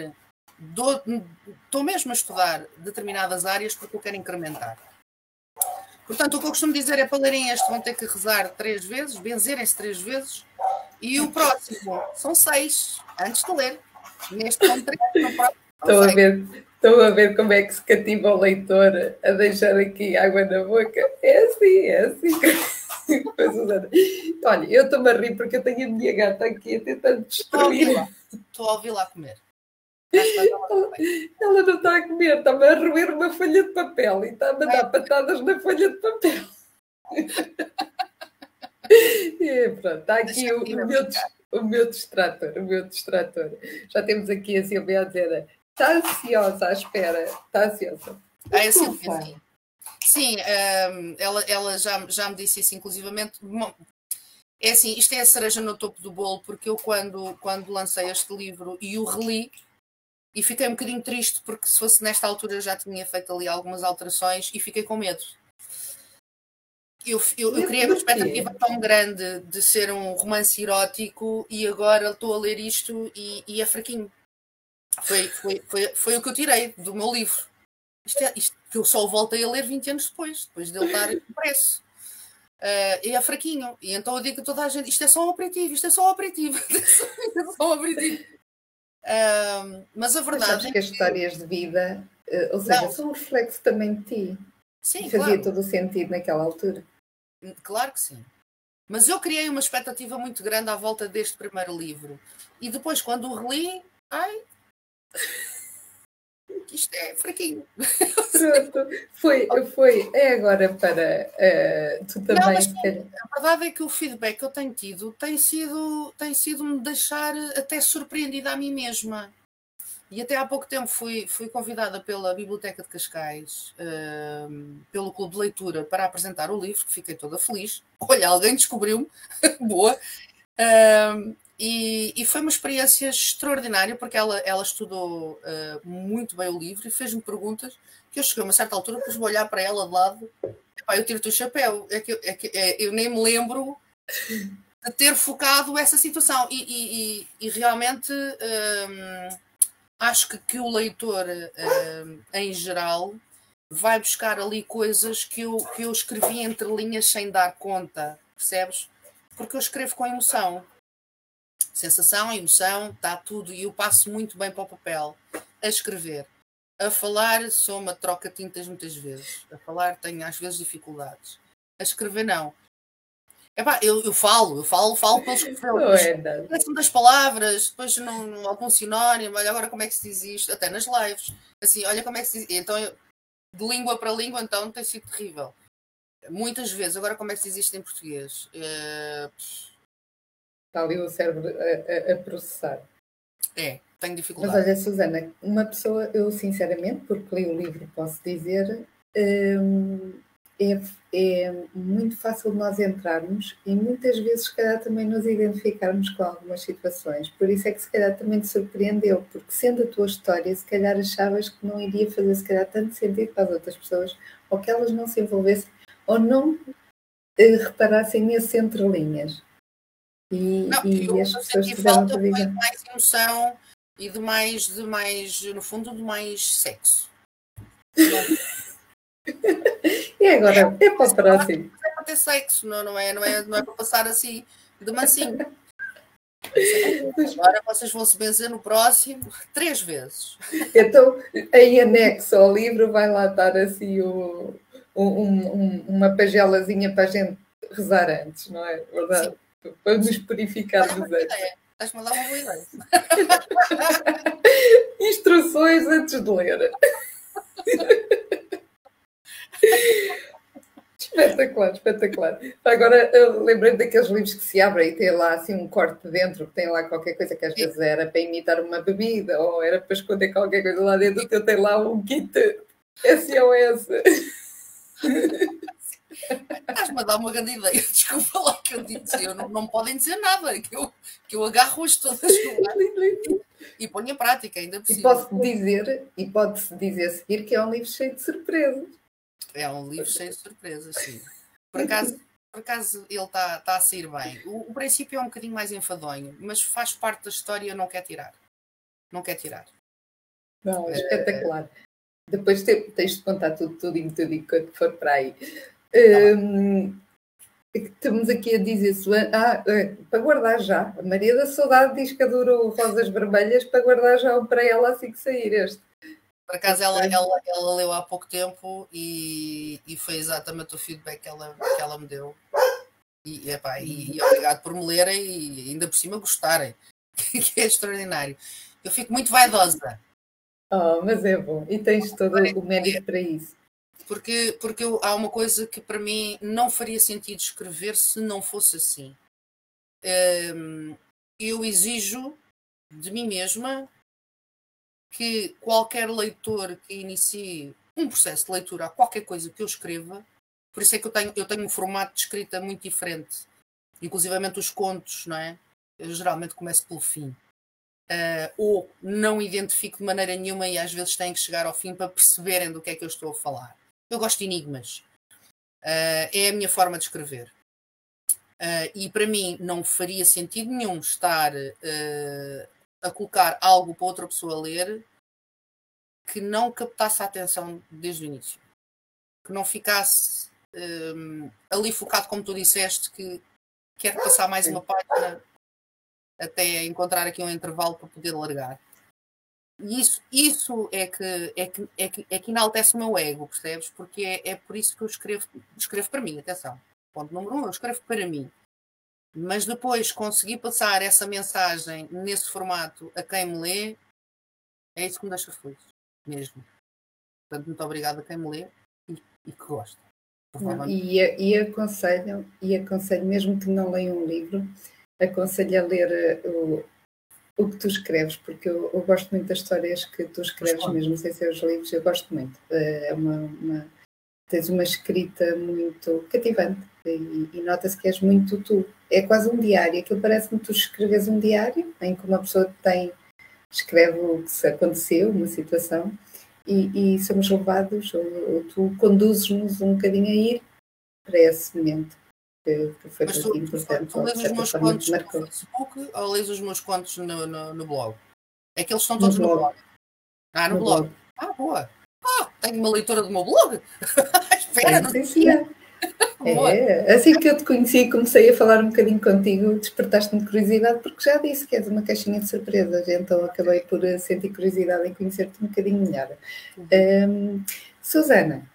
estou mesmo a estudar determinadas áreas porque eu quero incrementar. Portanto, o que eu costumo dizer é para lerem este vão ter que rezar três vezes, benzerem-se três vezes, e o próximo são seis, antes de ler. Neste são três, no próximo Estou a, ver, estou a ver como é que se cativa o leitor a deixar aqui água na boca. É assim, é assim. Olha, eu estou-me a rir porque eu tenho a minha gata aqui a tentar destruir. Estou a ouvi-la a comer. Ela não está a comer, está-me a roer uma folha de papel e está-me a dar patadas na folha de papel. E pronto, está aqui o, o, meu, o meu distrator, o meu distrator. Já temos aqui a Silvia a dizer, está ansiosa à espera, está ansiosa. Ah, é Silvia, sim. Sim, um, ela, ela já, já me disse isso, inclusivamente. É assim, isto é a cereja no topo do bolo, porque eu, quando, quando lancei este livro e o reli, e fiquei um bocadinho triste porque se fosse nesta altura já tinha feito ali algumas alterações e fiquei com medo. Eu, eu, eu criei uma expectativa tão grande de ser um romance erótico e agora estou a ler isto e, e é fraquinho. Foi, foi, foi, foi o que eu tirei do meu livro. Isto, é, isto que eu só voltei a ler 20 anos depois, depois de ele estar impresso. Uh, e é fraquinho. E então eu digo a toda a gente: isto é só um aperitivo, isto é só um aperitivo, isto é só um aperitivo. Mas a verdade mas é que as histórias de vida, uh, ou seja, não. são um reflexo também de ti. Sim, fazia claro. todo o sentido naquela altura. Claro que sim. Mas eu criei uma expectativa muito grande à volta deste primeiro livro. E depois, quando o reli, ai, isto é fraquinho. Pronto, foi, foi. É agora para uh, tu também. Não, mas, a verdade é que o feedback que eu tenho tido tem sido, tem sido me deixar até surpreendida a mim mesma. E até há pouco tempo fui, fui convidada pela Biblioteca de Cascais, uh, pelo Clube de Leitura, para apresentar o livro, que fiquei toda feliz. Olha, alguém descobriu-me, boa. Uh, e, e, foi uma experiência extraordinária, porque ela, ela estudou uh, muito bem o livro e fez-me perguntas que eu cheguei a uma certa altura, pus-me olhar para ela de lado. Eu tiro-te o chapéu. É que, é que é, eu nem me lembro de ter focado essa situação. E, e, e realmente um, acho que, que o leitor, um, em geral, vai buscar ali coisas que eu, que eu escrevi entre linhas sem dar conta, percebes? Porque eu escrevo com emoção sensação, emoção, está tudo. E eu passo muito bem para o papel a escrever. A falar, sou uma troca-tintas muitas vezes. A falar, tenho às vezes dificuldades. A escrever, não. Epá, eu, eu falo, eu falo, falo pelos que é das palavras, depois não, não algum sinónimo, olha agora como é que se diz isto, até nas lives. Assim, olha como é que se diz. Então, eu, de língua para língua, então tem sido terrível. Muitas vezes, agora como é que se diz isto em português? Uh, está ali o cérebro a, a, a processar. É, tenho dificuldade. Mas olha, Susana, uma pessoa, eu sinceramente, porque li o livro, posso dizer, hum, é, é muito fácil nós entrarmos e muitas vezes, se calhar, também nos identificarmos com algumas situações. Por isso é que, se calhar, também te surpreendeu, porque sendo a tua história, se calhar achavas que não iria fazer, se calhar, tanto sentido para as outras pessoas, ou que elas não se envolvessem, ou não eh, reparassem nesse entre linhas. E, não, e as pessoas tiveram falta de mais emoção e de mais, de mais, no fundo, de mais sexo. e agora? É, é para o próximo. É para ter sexo, não, não, é, não, é, não é para passar assim de mansinho. Agora vocês vão se benzer no próximo três vezes. Então, em anexo ao livro, vai lá estar assim o, um, um, uma pagelazinha para a gente rezar antes, não é? Verdade? Sim nos purificar dos antes. Estás-me uma boa ideia. Instruções antes de ler. espetacular, espetacular. Agora lembrei daqueles livros que se abrem e tem lá assim um corte dentro, que tem lá qualquer coisa que às vezes era para imitar uma bebida ou era para esconder qualquer coisa lá dentro, que eu tenho lá um kit SOS. Estás-me a dar uma grande ideia, desculpa lá que eu disse, eu não, não podem dizer nada, que eu, que eu agarro-as todas e, e ponho em prática, ainda possível. E posso dizer, e pode-se dizer a seguir que é um livro cheio de surpresas. É um livro cheio de surpresas, sim. Por acaso, por acaso ele está tá a sair bem. O, o, princípio é um bocadinho mais enfadonho, mas faz parte da história não quer tirar. Não quer tirar. Não, é espetacular. Depois tens de contar tudo, tudo e tudo quando for para aí. Um, estamos aqui a dizer ah, é, para guardar já. A Maria da Saudade diz que adorou Rosas Vermelhas para guardar já para ela assim que sair este. Por acaso ela, ela, ela leu há pouco tempo e, e foi exatamente o feedback que ela, que ela me deu. E, epá, e, e obrigado por me lerem e ainda por cima gostarem, que é extraordinário. Eu fico muito vaidosa. Oh, mas é bom. E tens todo o mérito para isso porque, porque eu, há uma coisa que para mim não faria sentido escrever se não fosse assim. Um, eu exijo de mim mesma que qualquer leitor que inicie um processo de leitura a qualquer coisa que eu escreva, por isso é que eu tenho, eu tenho um formato de escrita muito diferente, inclusivamente os contos, não é? Eu geralmente começo pelo fim. uh, ou não identifico de maneira nenhuma e às vezes têm que chegar ao fim para perceberem do que é que eu estou a falar. Eu gosto de enigmas. Uh, é a minha forma de escrever. Uh, e para mim não faria sentido nenhum estar uh, a colocar algo para outra pessoa ler que não captasse a atenção desde o início. Que não ficasse um, ali focado, como tu disseste, que quer passar mais uma página até encontrar aqui um intervalo para poder largar. E isso, isso é, que, é, que, é, que, é que enaltece o meu ego, percebes? Porque é, é por isso que eu escrevo, escrevo para mim, atenção. Ponto número um, eu escrevo para mim. Mas depois conseguir passar essa mensagem nesse formato a quem me lê, é isso que me deixa feliz, mesmo. Portanto, muito obrigado a quem me lê e, e que gosta. Não, e, e, aconselho, e aconselho, mesmo que não leiam um livro, aconselho a ler eh, o, o que tu escreves, porque eu, eu, gosto muito das histórias que tu escreves, mesmo sem ser os livros, eu gosto muito. Eh, é uma, uma tens uma escrita muito cativante e, e nota-se que és muito tu. É quase um diário, aquilo parece-me tu escreves um diário em que uma pessoa tem, escreve o que se aconteceu, uma situação, e, e somos levados, ou, ou tu conduzes-nos um bocadinho a ir para esse momento que, que foi Mas tu, importante. Tu lês os meus contos no Facebook ou lês os meus contos no, no, no blog? É que eles estão todos no blog. No blog. Ah, no, no blog. blog. Ah, boa. Ah, tenho uma leitora do meu blog. Espera, não sei é, assim que eu te conheci e comecei a falar um bocadinho contigo, despertaste-me de curiosidade, porque já disse que és uma caixinha de surpresas, então acabei por eh, sentir curiosidade em conhecer-te um bocadinho melhor. Um, Susana,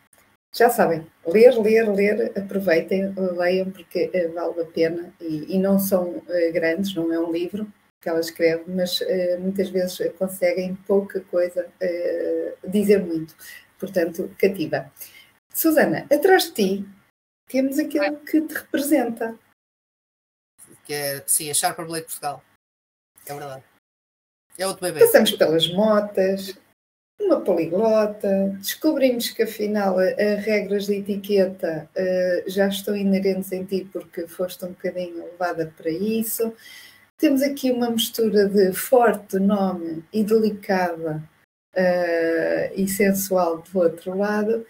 já sabem, ler, ler, ler, aproveitem, leiam porque uh, vale a pena e, e não são uh, grandes, não é um livro que ela escreve, mas uh, muitas vezes conseguem pouca coisa dizer muito, portanto, cativa. Susana, atrás de ti temos aquilo que te representa. Que é, sim, a Sharper Blade Portugal. É verdade. É outro bebê. Passamos pelas motas, uma poliglota, descobrimos que afinal as regras de etiqueta uh, já estão inerentes em ti porque foste um bocadinho levada para isso. Temos aqui uma mistura de forte nome e delicada uh, e sensual do outro lado.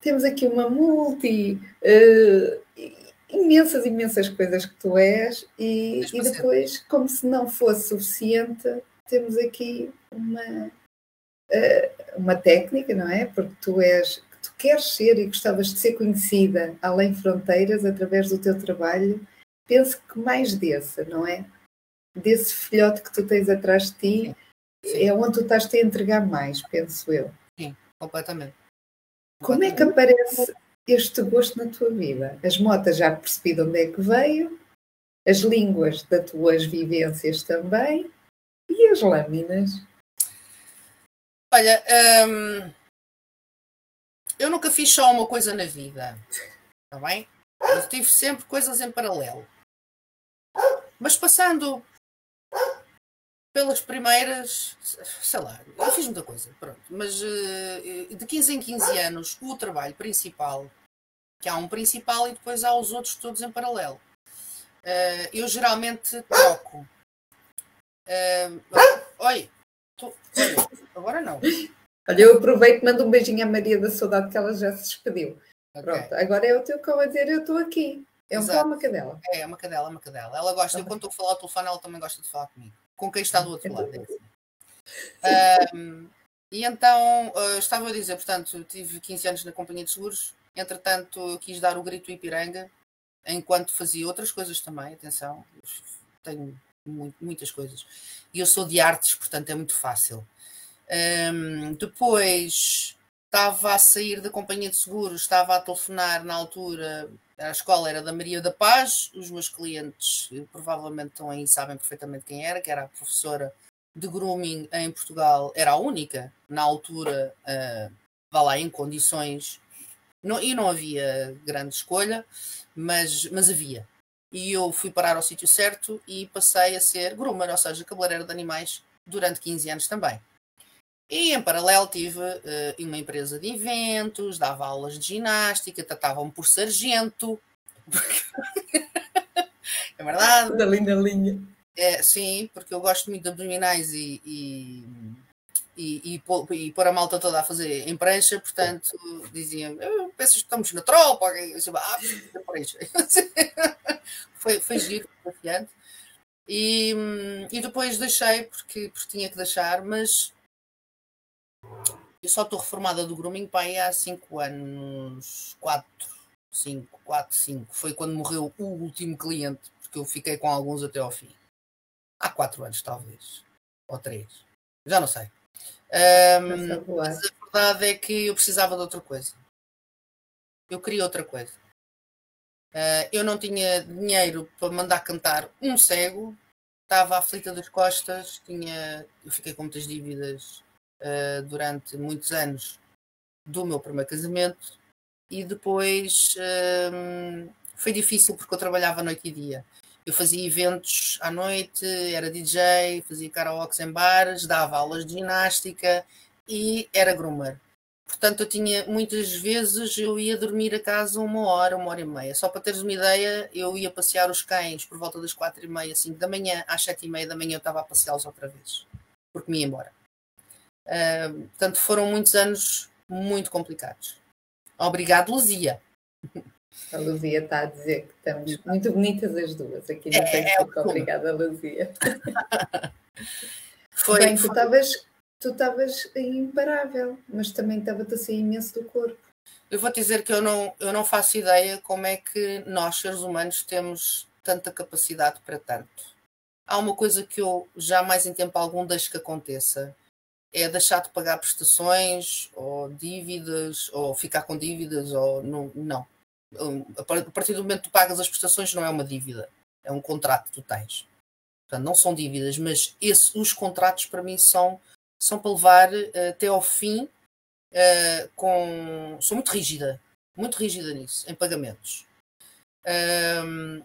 Temos aqui uma multi, uh, imensas, imensas coisas que tu és e, e depois, como se não fosse suficiente, temos aqui uma uma técnica, não é? Porque tu és, tu queres ser e gostavas de ser conhecida além fronteiras através do teu trabalho. Penso que mais desse, não é? Desse filhote que tu tens atrás de ti, Sim. É onde tu estás a entregar mais, penso eu. Sim, completamente. Como é que aparece este gosto na tua vida? As motas já percebi de onde é que veio, as línguas das tuas vivências também, e as lâminas? Olha, hum, eu nunca fiz só uma coisa na vida. Está bem? Eu tive sempre coisas em paralelo. Mas passando pelas primeiras, sei lá, eu fiz muita coisa, pronto. Mas uh, de 15 em 15 anos, o trabalho principal, que há um principal e depois há os outros todos em paralelo. Uh, eu geralmente troco. Uh, olha, Agora não. Olha, eu aproveito e mando um beijinho à Maria da Saudade, que ela já se despediu. Okay. Pronto, agora é o teu cão a dizer: Eu estou aqui. É um uma cadela. É, é uma cadela, é uma cadela. Ela gosta, eu, quando estou a falar ao telefone, ela também gosta de falar comigo. Com quem está do outro lado. É um, e então, uh, estava a dizer, portanto, tive 15 anos na companhia de seguros. Entretanto, quis dar o grito Ipiranga, enquanto fazia outras coisas também. Atenção, tenho muito, muitas coisas. E eu sou de artes, portanto, é muito fácil. Um, depois estava a sair da companhia de seguros, estava a telefonar na altura, a escola era da Maria da Paz, os meus clientes provavelmente estão aí, sabem perfeitamente quem era, que era a professora de grooming em Portugal, era a única na altura, uh, vá lá, em condições, não, e não havia grande escolha, mas, mas havia. E eu fui parar ao sítio certo e passei a ser groomer, ou seja, cabeleireiro de animais, durante 15 anos também. E em paralelo tive uh, uma empresa de eventos, dava aulas de ginástica, tratavam-me por sargento. é verdade. Da linda linha. É, sim, porque eu gosto muito de abdominais e, e, e, e, e pôr a malta toda a fazer em prancha, portanto diziam, penso que estamos na tropa, eu disse, ah, prancha. foi, foi giro, desafiante. E, e depois deixei, porque, porque tinha que deixar, mas eu só estou reformada do grooming pai há 5 anos, 4, 5, 4, 5. Foi quando morreu o último cliente, porque eu fiquei com alguns até ao fim. Há 4 anos, talvez. Ou 3. Já não sei. Um, mas a verdade é que eu precisava de outra coisa. Eu queria outra coisa. Uh, eu não tinha dinheiro para mandar cantar um cego, estava aflita das costas, tinha, eu fiquei com muitas dívidas uh, durante muitos anos do meu primeiro casamento e depois foi difícil porque eu trabalhava noite e dia. Eu fazia eventos à noite, era DJ, fazia karaoke em bares, dava aulas de ginástica e era groomer. Portanto, eu tinha muitas vezes eu ia dormir a casa uma hora, uma hora e meia. Só para teres uma ideia, eu ia passear os cães por volta das quatro e meia, cinco da manhã, às sete e meia da manhã eu estava a passeá-los outra vez, porque me ia embora. Uh, portanto, foram muitos anos muito complicados. Obrigado, Luzia. A Luzia está a dizer que estamos muito bonitas as duas aqui no é, Facebook. É Obrigada, Luzia. Foi, Bem, tu estavas tu estavas imparável, mas também estava-te a sair imenso do corpo. Eu vou dizer que eu não, eu não faço ideia como é que nós, seres humanos, temos tanta capacidade para tanto. Há uma coisa que eu jamais em tempo algum deixo que aconteça, é deixar de pagar prestações ou dívidas, ou ficar com dívidas, ou não. não. A partir do momento que tu pagas as prestações não é uma dívida, é um contrato que tu tens. Portanto, não são dívidas, mas esse, os contratos para mim são são para levar uh, até ao fim uh, com. Sou muito rígida, muito rígida nisso, em pagamentos. Um,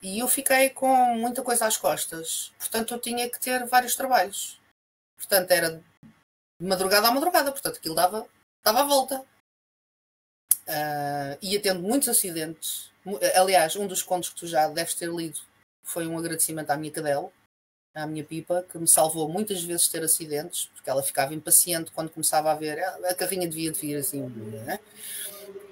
e eu fiquei com muita coisa às costas, portanto eu tinha que ter vários trabalhos. Portanto, era de madrugada à madrugada, portanto aquilo dava, dava a volta. Uh, ia tendo muitos acidentes. Aliás, um dos contos que tu já deves ter lido foi um agradecimento à minha cadela, à minha pipa, que me salvou muitas vezes ter acidentes, porque ela ficava impaciente quando começava a ver, ah, a carrinha devia de vir assim, né?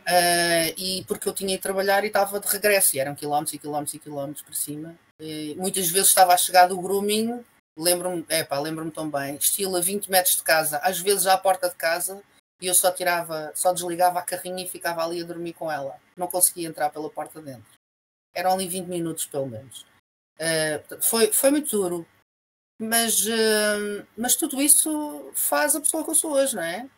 Uh, e porque eu tinha de trabalhar e estava de regresso, e eram quilómetros e quilómetros e quilómetros para cima. E muitas vezes estava a chegar do grooming, lembro-me, é pá, lembro-me tão bem, estilo a 20 metros de casa, às vezes à porta de casa, e eu só tirava, só desligava a carrinha e ficava ali a dormir com ela. Não conseguia entrar pela porta dentro. Eram ali 20 minutos pelo menos. Uh, foi, foi muito duro, mas, uh, mas tudo isso faz a pessoa que eu sou hoje, não é?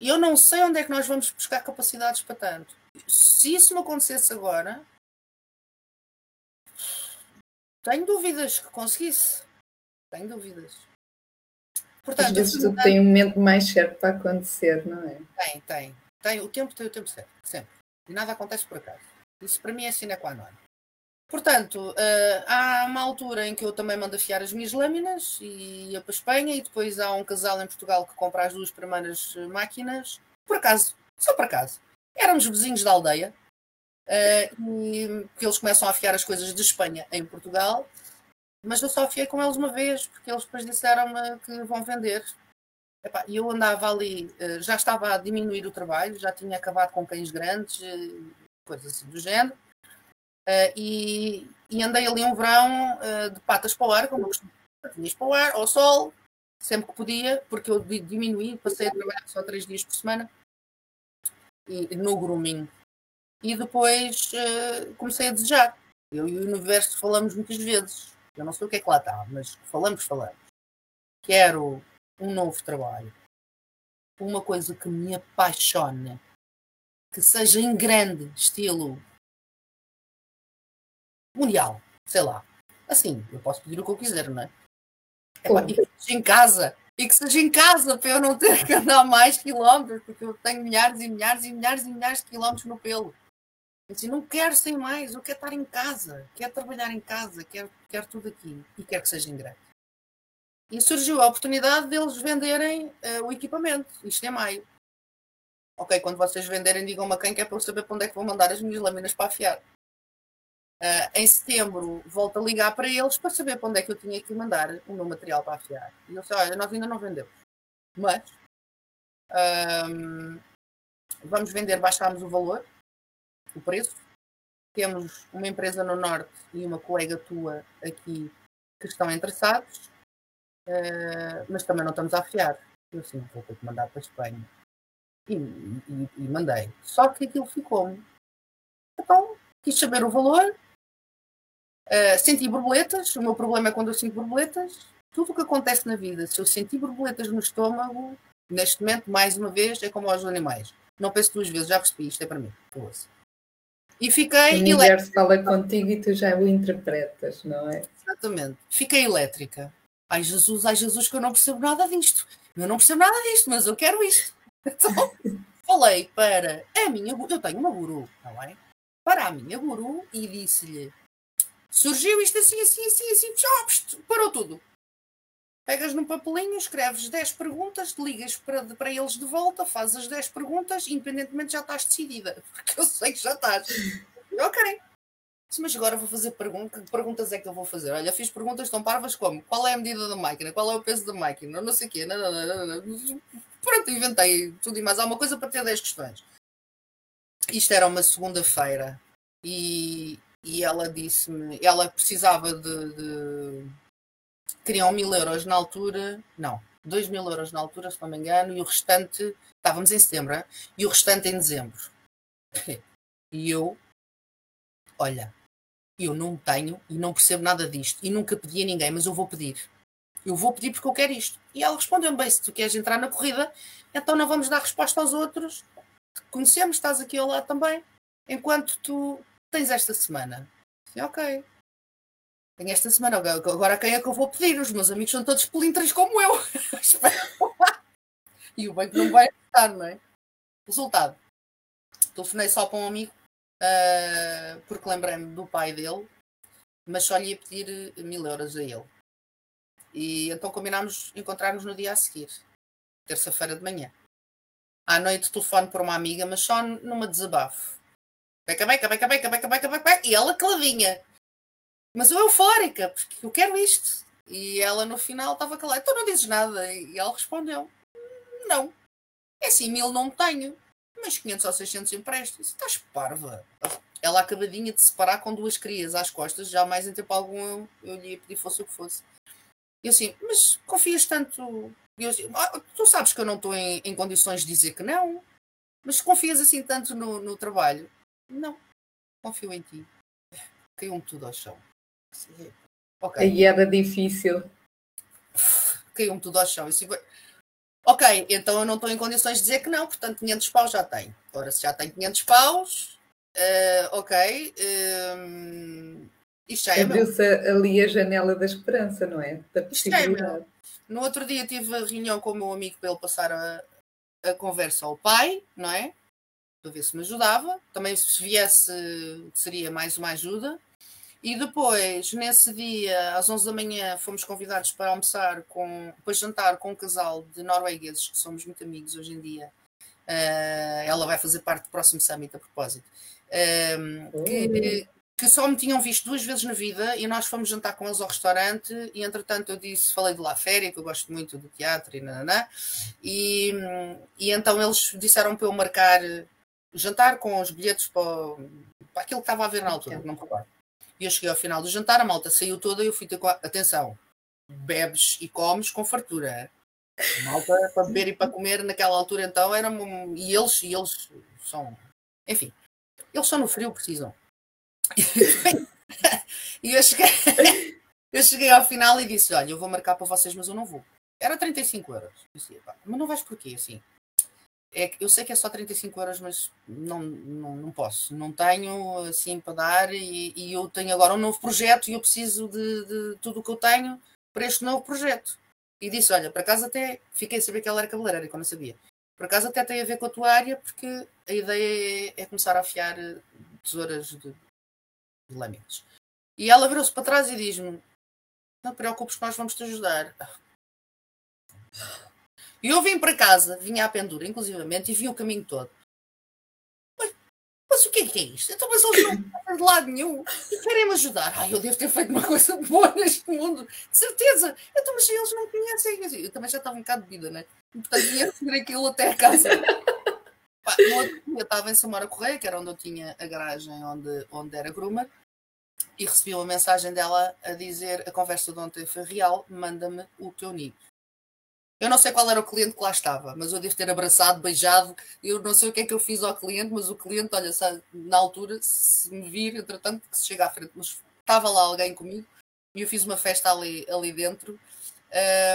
E eu não sei onde é que nós vamos buscar capacidades para tanto. Se isso me acontecesse agora, tenho dúvidas que conseguisse. Tenho dúvidas. Portanto, Às vezes tudo tem um momento mais certo para acontecer, não é? Tem, tem. tem. O tempo tem o tempo certo, sempre. E nada acontece por acaso. Isso para mim é sine qua non. Portanto, uh, há uma altura em que eu também mando afiar as minhas lâminas e ia para a Espanha, e depois há um casal em Portugal que compra as duas primeiras máquinas, por acaso, só por acaso. Éramos vizinhos da aldeia, uh, e que eles começam a afiar as coisas de Espanha em Portugal, mas eu só afiei com eles uma vez, porque eles depois disseram-me que vão vender. E eu andava ali, uh, já estava a diminuir o trabalho, já tinha acabado com cães grandes, coisas assim do género Uh, e, e, andei ali um verão de patas para o ar, como eu costumo para o ar, ao sol, sempre que podia, porque eu diminuí, passei a trabalhar só três dias por semana e, no grooming. E depois comecei a desejar. Eu e o universo falamos muitas vezes. Eu não sei o que é que lá está, mas falamos, falamos. Quero um novo trabalho. Uma coisa que me apaixone. Que seja em grande estilo mundial, sei lá. Assim, eu posso pedir o que eu quiser, não é? é e que seja em casa. E que seja em casa para eu não ter que andar mais quilómetros, porque eu tenho milhares e milhares e milhares e milhares de quilómetros no pelo. Disse, não quero sem mais, eu quero estar em casa, quero trabalhar em casa, quero, quero tudo aqui e quero que seja em grande. E surgiu a oportunidade deles venderem uh, o equipamento, isto é maio. Ok, quando vocês venderem, digam-me a quem que é para eu saber para onde é que vou mandar as minhas lâminas para afiar. Uh, em setembro volto a ligar para eles para saber para onde é que eu tinha que mandar o meu material para afiar. E eu disse, olha, nós ainda não vendemos. Mas um, vamos vender, baixámos o valor, o preço. Temos uma empresa no norte e uma colega tua aqui que estão interessados, uh, mas também não estamos a afiar. Eu assim, vou ter que mandar para a Espanha. E, e, e mandei. Só que aquilo ficou-me. Então, quis saber o valor, Uh, senti borboletas, o meu problema é quando eu sinto borboletas. Tudo o que acontece na vida, se eu sentir borboletas no estômago, neste momento, mais uma vez, é como aos animais. Não penso duas vezes, já percebi, isto é para mim. E fiquei. O universo fala contigo e tu já o interpretas, não é? Exatamente. Fiquei elétrica. Ai Jesus, ai Jesus, que eu não percebo nada disto. Eu não percebo nada disto, mas eu quero isto. Então, falei para a minha. Eu tenho uma guru, não é? Para a minha guru e disse-lhe: Surgiu isto assim, assim, assim, assim, já, parou tudo. Pegas num papelinho, escreves 10 perguntas, ligas para, para eles de volta, fazes as 10 perguntas, independentemente já estás decidida. Porque eu sei que já estás. ok. Mas agora vou fazer perguntas. Que perguntas é que eu vou fazer? Olha, fiz perguntas tão parvas como qual é a medida da máquina, qual é o peso da máquina, não sei o quê. Não, não, não. Pronto, inventei tudo e mais alguma coisa para ter 10 questões. Isto era uma segunda-feira e, e ela disse-me, ela precisava de, de, queriam mil euros na altura, não, dois mil euros na altura, se não me engano, e o restante, estávamos em setembro, e o restante em dezembro. E eu, olha, eu não tenho e não percebo nada disto, e nunca pedi a ninguém, mas eu vou pedir. Eu vou pedir porque eu quero isto. E ela respondeu-me bem, se tu queres entrar na corrida, então não vamos dar resposta aos outros. Conhecemos, estás aqui ao lado também. Enquanto tu tens esta semana? Sim, ok. Tenho esta semana. Agora quem é que eu vou pedir? Os meus amigos são todos pelintras como eu. e o banco não vai estar, não é? Resultado. Telefonei só para um amigo uh, porque lembrei-me do pai dele, mas só lhe ia pedir mil euros a ele. E então combinámos encontrar-nos no dia a seguir, terça-feira de manhã. À noite telefone por uma amiga, mas só numa desabafo. Beca, beca, beca, beca, beca, beca, beca, e ela caladinha. Mas eu eufórica, porque eu quero isto. E ela no final estava calada. Então não dizes nada. E ela respondeu: Não. É assim, mil não tenho. Mas 500 ou 600 empresto. Estás parva. Ela acabadinha de separar com duas crias às costas. Jamais em tempo algum eu, eu lhe ia pedir fosse o que fosse. E assim, mas confias tanto. Eu assim, ah, tu sabes que eu não estou em, em, condições de dizer que não. Mas confias assim tanto no, no trabalho. Não, confio em ti. Caiu-me tudo ao chão. Okay. Aí era difícil. Caiu-me tudo ao chão. Ok, então eu não estou em condições de dizer que não, portanto 500 paus já tenho. Ora, se já tenho 500 paus, uh, ok. Um, isto já é Abriu-se ali a janela da esperança, não é? Da possibilidade. É no outro dia tive a reunião com o meu amigo para ele passar a, a conversa ao pai, não é? para ver se me ajudava. Também se viesse seria mais uma ajuda. E depois, nesse dia, às 11 da manhã, fomos convidados para almoçar, com, para jantar com um casal de noruegueses, que somos muito amigos hoje em dia. Uh, ela vai fazer parte do próximo summit, a propósito. Uh, que, que, só me tinham visto duas vezes na vida e nós fomos jantar com eles ao restaurante e entretanto eu disse, falei de La Féria, que eu gosto muito do teatro e nananã, e, e então eles disseram para eu marcar jantar com os bilhetes para, para aquilo que estava a ver na altura, não me recordo. E eu cheguei ao final do jantar, a malta saiu toda e eu fui ter com. A... Atenção, bebes e comes com fartura. Malta para beber e para comer naquela altura então era. E eles, e eles são. Enfim, eles só no frio precisam. e eu cheguei, eu cheguei ao final e disse: Olha, eu vou marcar para vocês, mas eu não vou. Era 35 euros. Eu disse, mas não vais porquê assim? É, eu sei que é só 35 euros, mas não, não, não posso. Não tenho assim para dar e, e, eu tenho agora um novo projeto e eu preciso de, de tudo o que eu tenho para este novo projeto. E disse: Olha, para casa até fiquei a saber que ela era cabeleireira, que eu sabia. Por acaso até tem a ver com a tua área, porque a ideia é, é começar a afiar eh, tesouras de, de lâminas. E ela virou-se para trás e diz-me: Não te preocupes, nós vamos te ajudar. E eu vim para casa, vinha à pendura, inclusivamente, e vi o caminho todo. Mas, mas o que é que é isto? Então, mas eles não estão de lado nenhum e querem-me ajudar. Ai, eu devo ter feito uma coisa boa neste mundo, de certeza. Então, mas eles não conhecem. Eu também já estava um bocado de vida, né? E, portanto, ia receber aquilo até a casa. Pá, no outro dia estava em Samora Correia, que era onde eu tinha a garagem onde, onde era groomer, e recebi uma mensagem dela a dizer: A conversa de ontem foi real, manda-me o teu nick. Eu não sei qual era o cliente que lá estava, mas eu devo ter abraçado, beijado. Eu não sei o que é que eu fiz ao cliente, mas o cliente, olha, sabe, na altura, se me vir, entretanto, que se chega à frente, mas estava lá alguém comigo e eu fiz uma festa ali, ali dentro.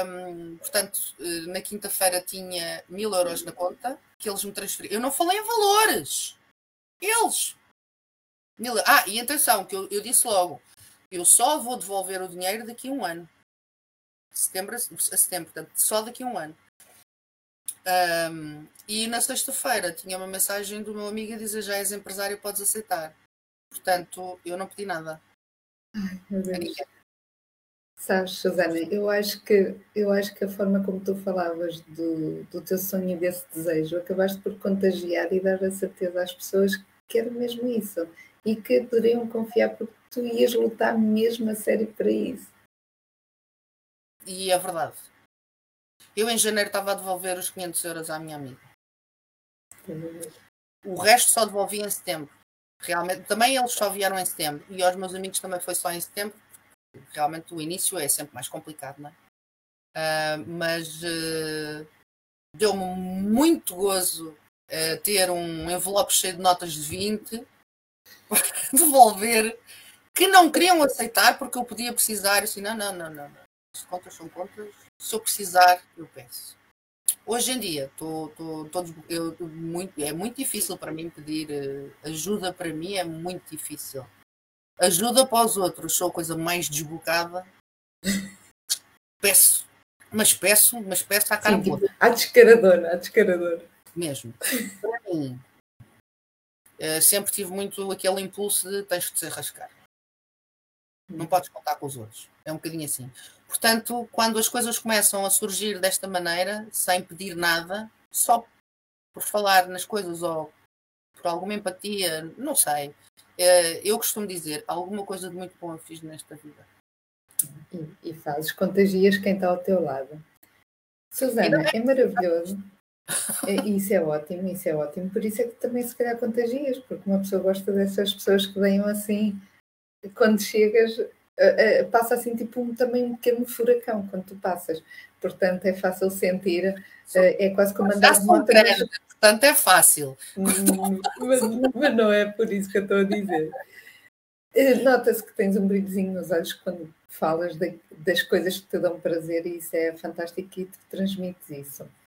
Um, portanto, eh, na quinta-feira tinha mil euros na conta que eles me transferiram. Eu não falei em valores. Eles. Mil... Ah, e atenção, que eu, eu disse logo, eu só vou devolver o dinheiro daqui a um ano setembro a setembro, portanto, só daqui a um ano. Um, e na sexta-feira tinha uma mensagem do meu amigo a dizer já és empresário, podes aceitar. Portanto, eu não pedi nada. Ai, meu Deus. Sabes, Susana, eu acho que eu acho que a forma como tu falavas do, do teu sonho e desse desejo, acabaste por contagiar e dar a certeza às pessoas que era mesmo isso e que poderiam confiar porque tu ias lutar mesmo a sério para isso. E é verdade. Eu em janeiro estava a devolver os 500 euros à minha amiga. O resto só devolvi em setembro. Realmente, também eles só vieram em setembro. E aos meus amigos também foi só em setembro. Realmente o início é sempre mais complicado, não é? Uh, mas uh, deu-me muito gozo uh, ter um envelope cheio de notas de 20 para devolver que não queriam aceitar porque eu podia precisar. Assim, não, não, não, não as contas são contas. Se eu precisar, eu peço. Hoje em dia, tô, tô, todos, eu, muito, é muito difícil para mim pedir uh, ajuda. Para mim é muito difícil. Ajuda para os outros, sou a coisa mais desbocada. Peço, mas peço, mas peço à cara Sim, tipo, à descaradora, à descaradora. Mesmo. Para mim, uh, sempre tive muito aquele impulso de tens que te rascar. Não podes contar com os outros. É um bocadinho assim. Portanto, quando as coisas começam a surgir desta maneira, sem pedir nada, só por falar nas coisas ou por alguma empatia, não sei. Eh, eu costumo dizer, alguma coisa de muito bom eu fiz nesta vida. E, e fazes, contagias quem está ao teu lado. Susana, é maravilhoso. É, isso é ótimo, isso é ótimo. Por isso é que também se calhar contagias, porque uma pessoa gosta dessas pessoas que venham assim, quando chegas, passa assim tipo um, também um pequeno furacão quando tu passas. Portanto, é fácil sentir, uh, é quase como andar de moto. Portanto, é fácil. mas, mas, não é por isso que eu estou a dizer. Nota-se que tens um brilhozinho nos olhos quando falas de, das coisas que te dão prazer e isso é fantástico e te transmites isso.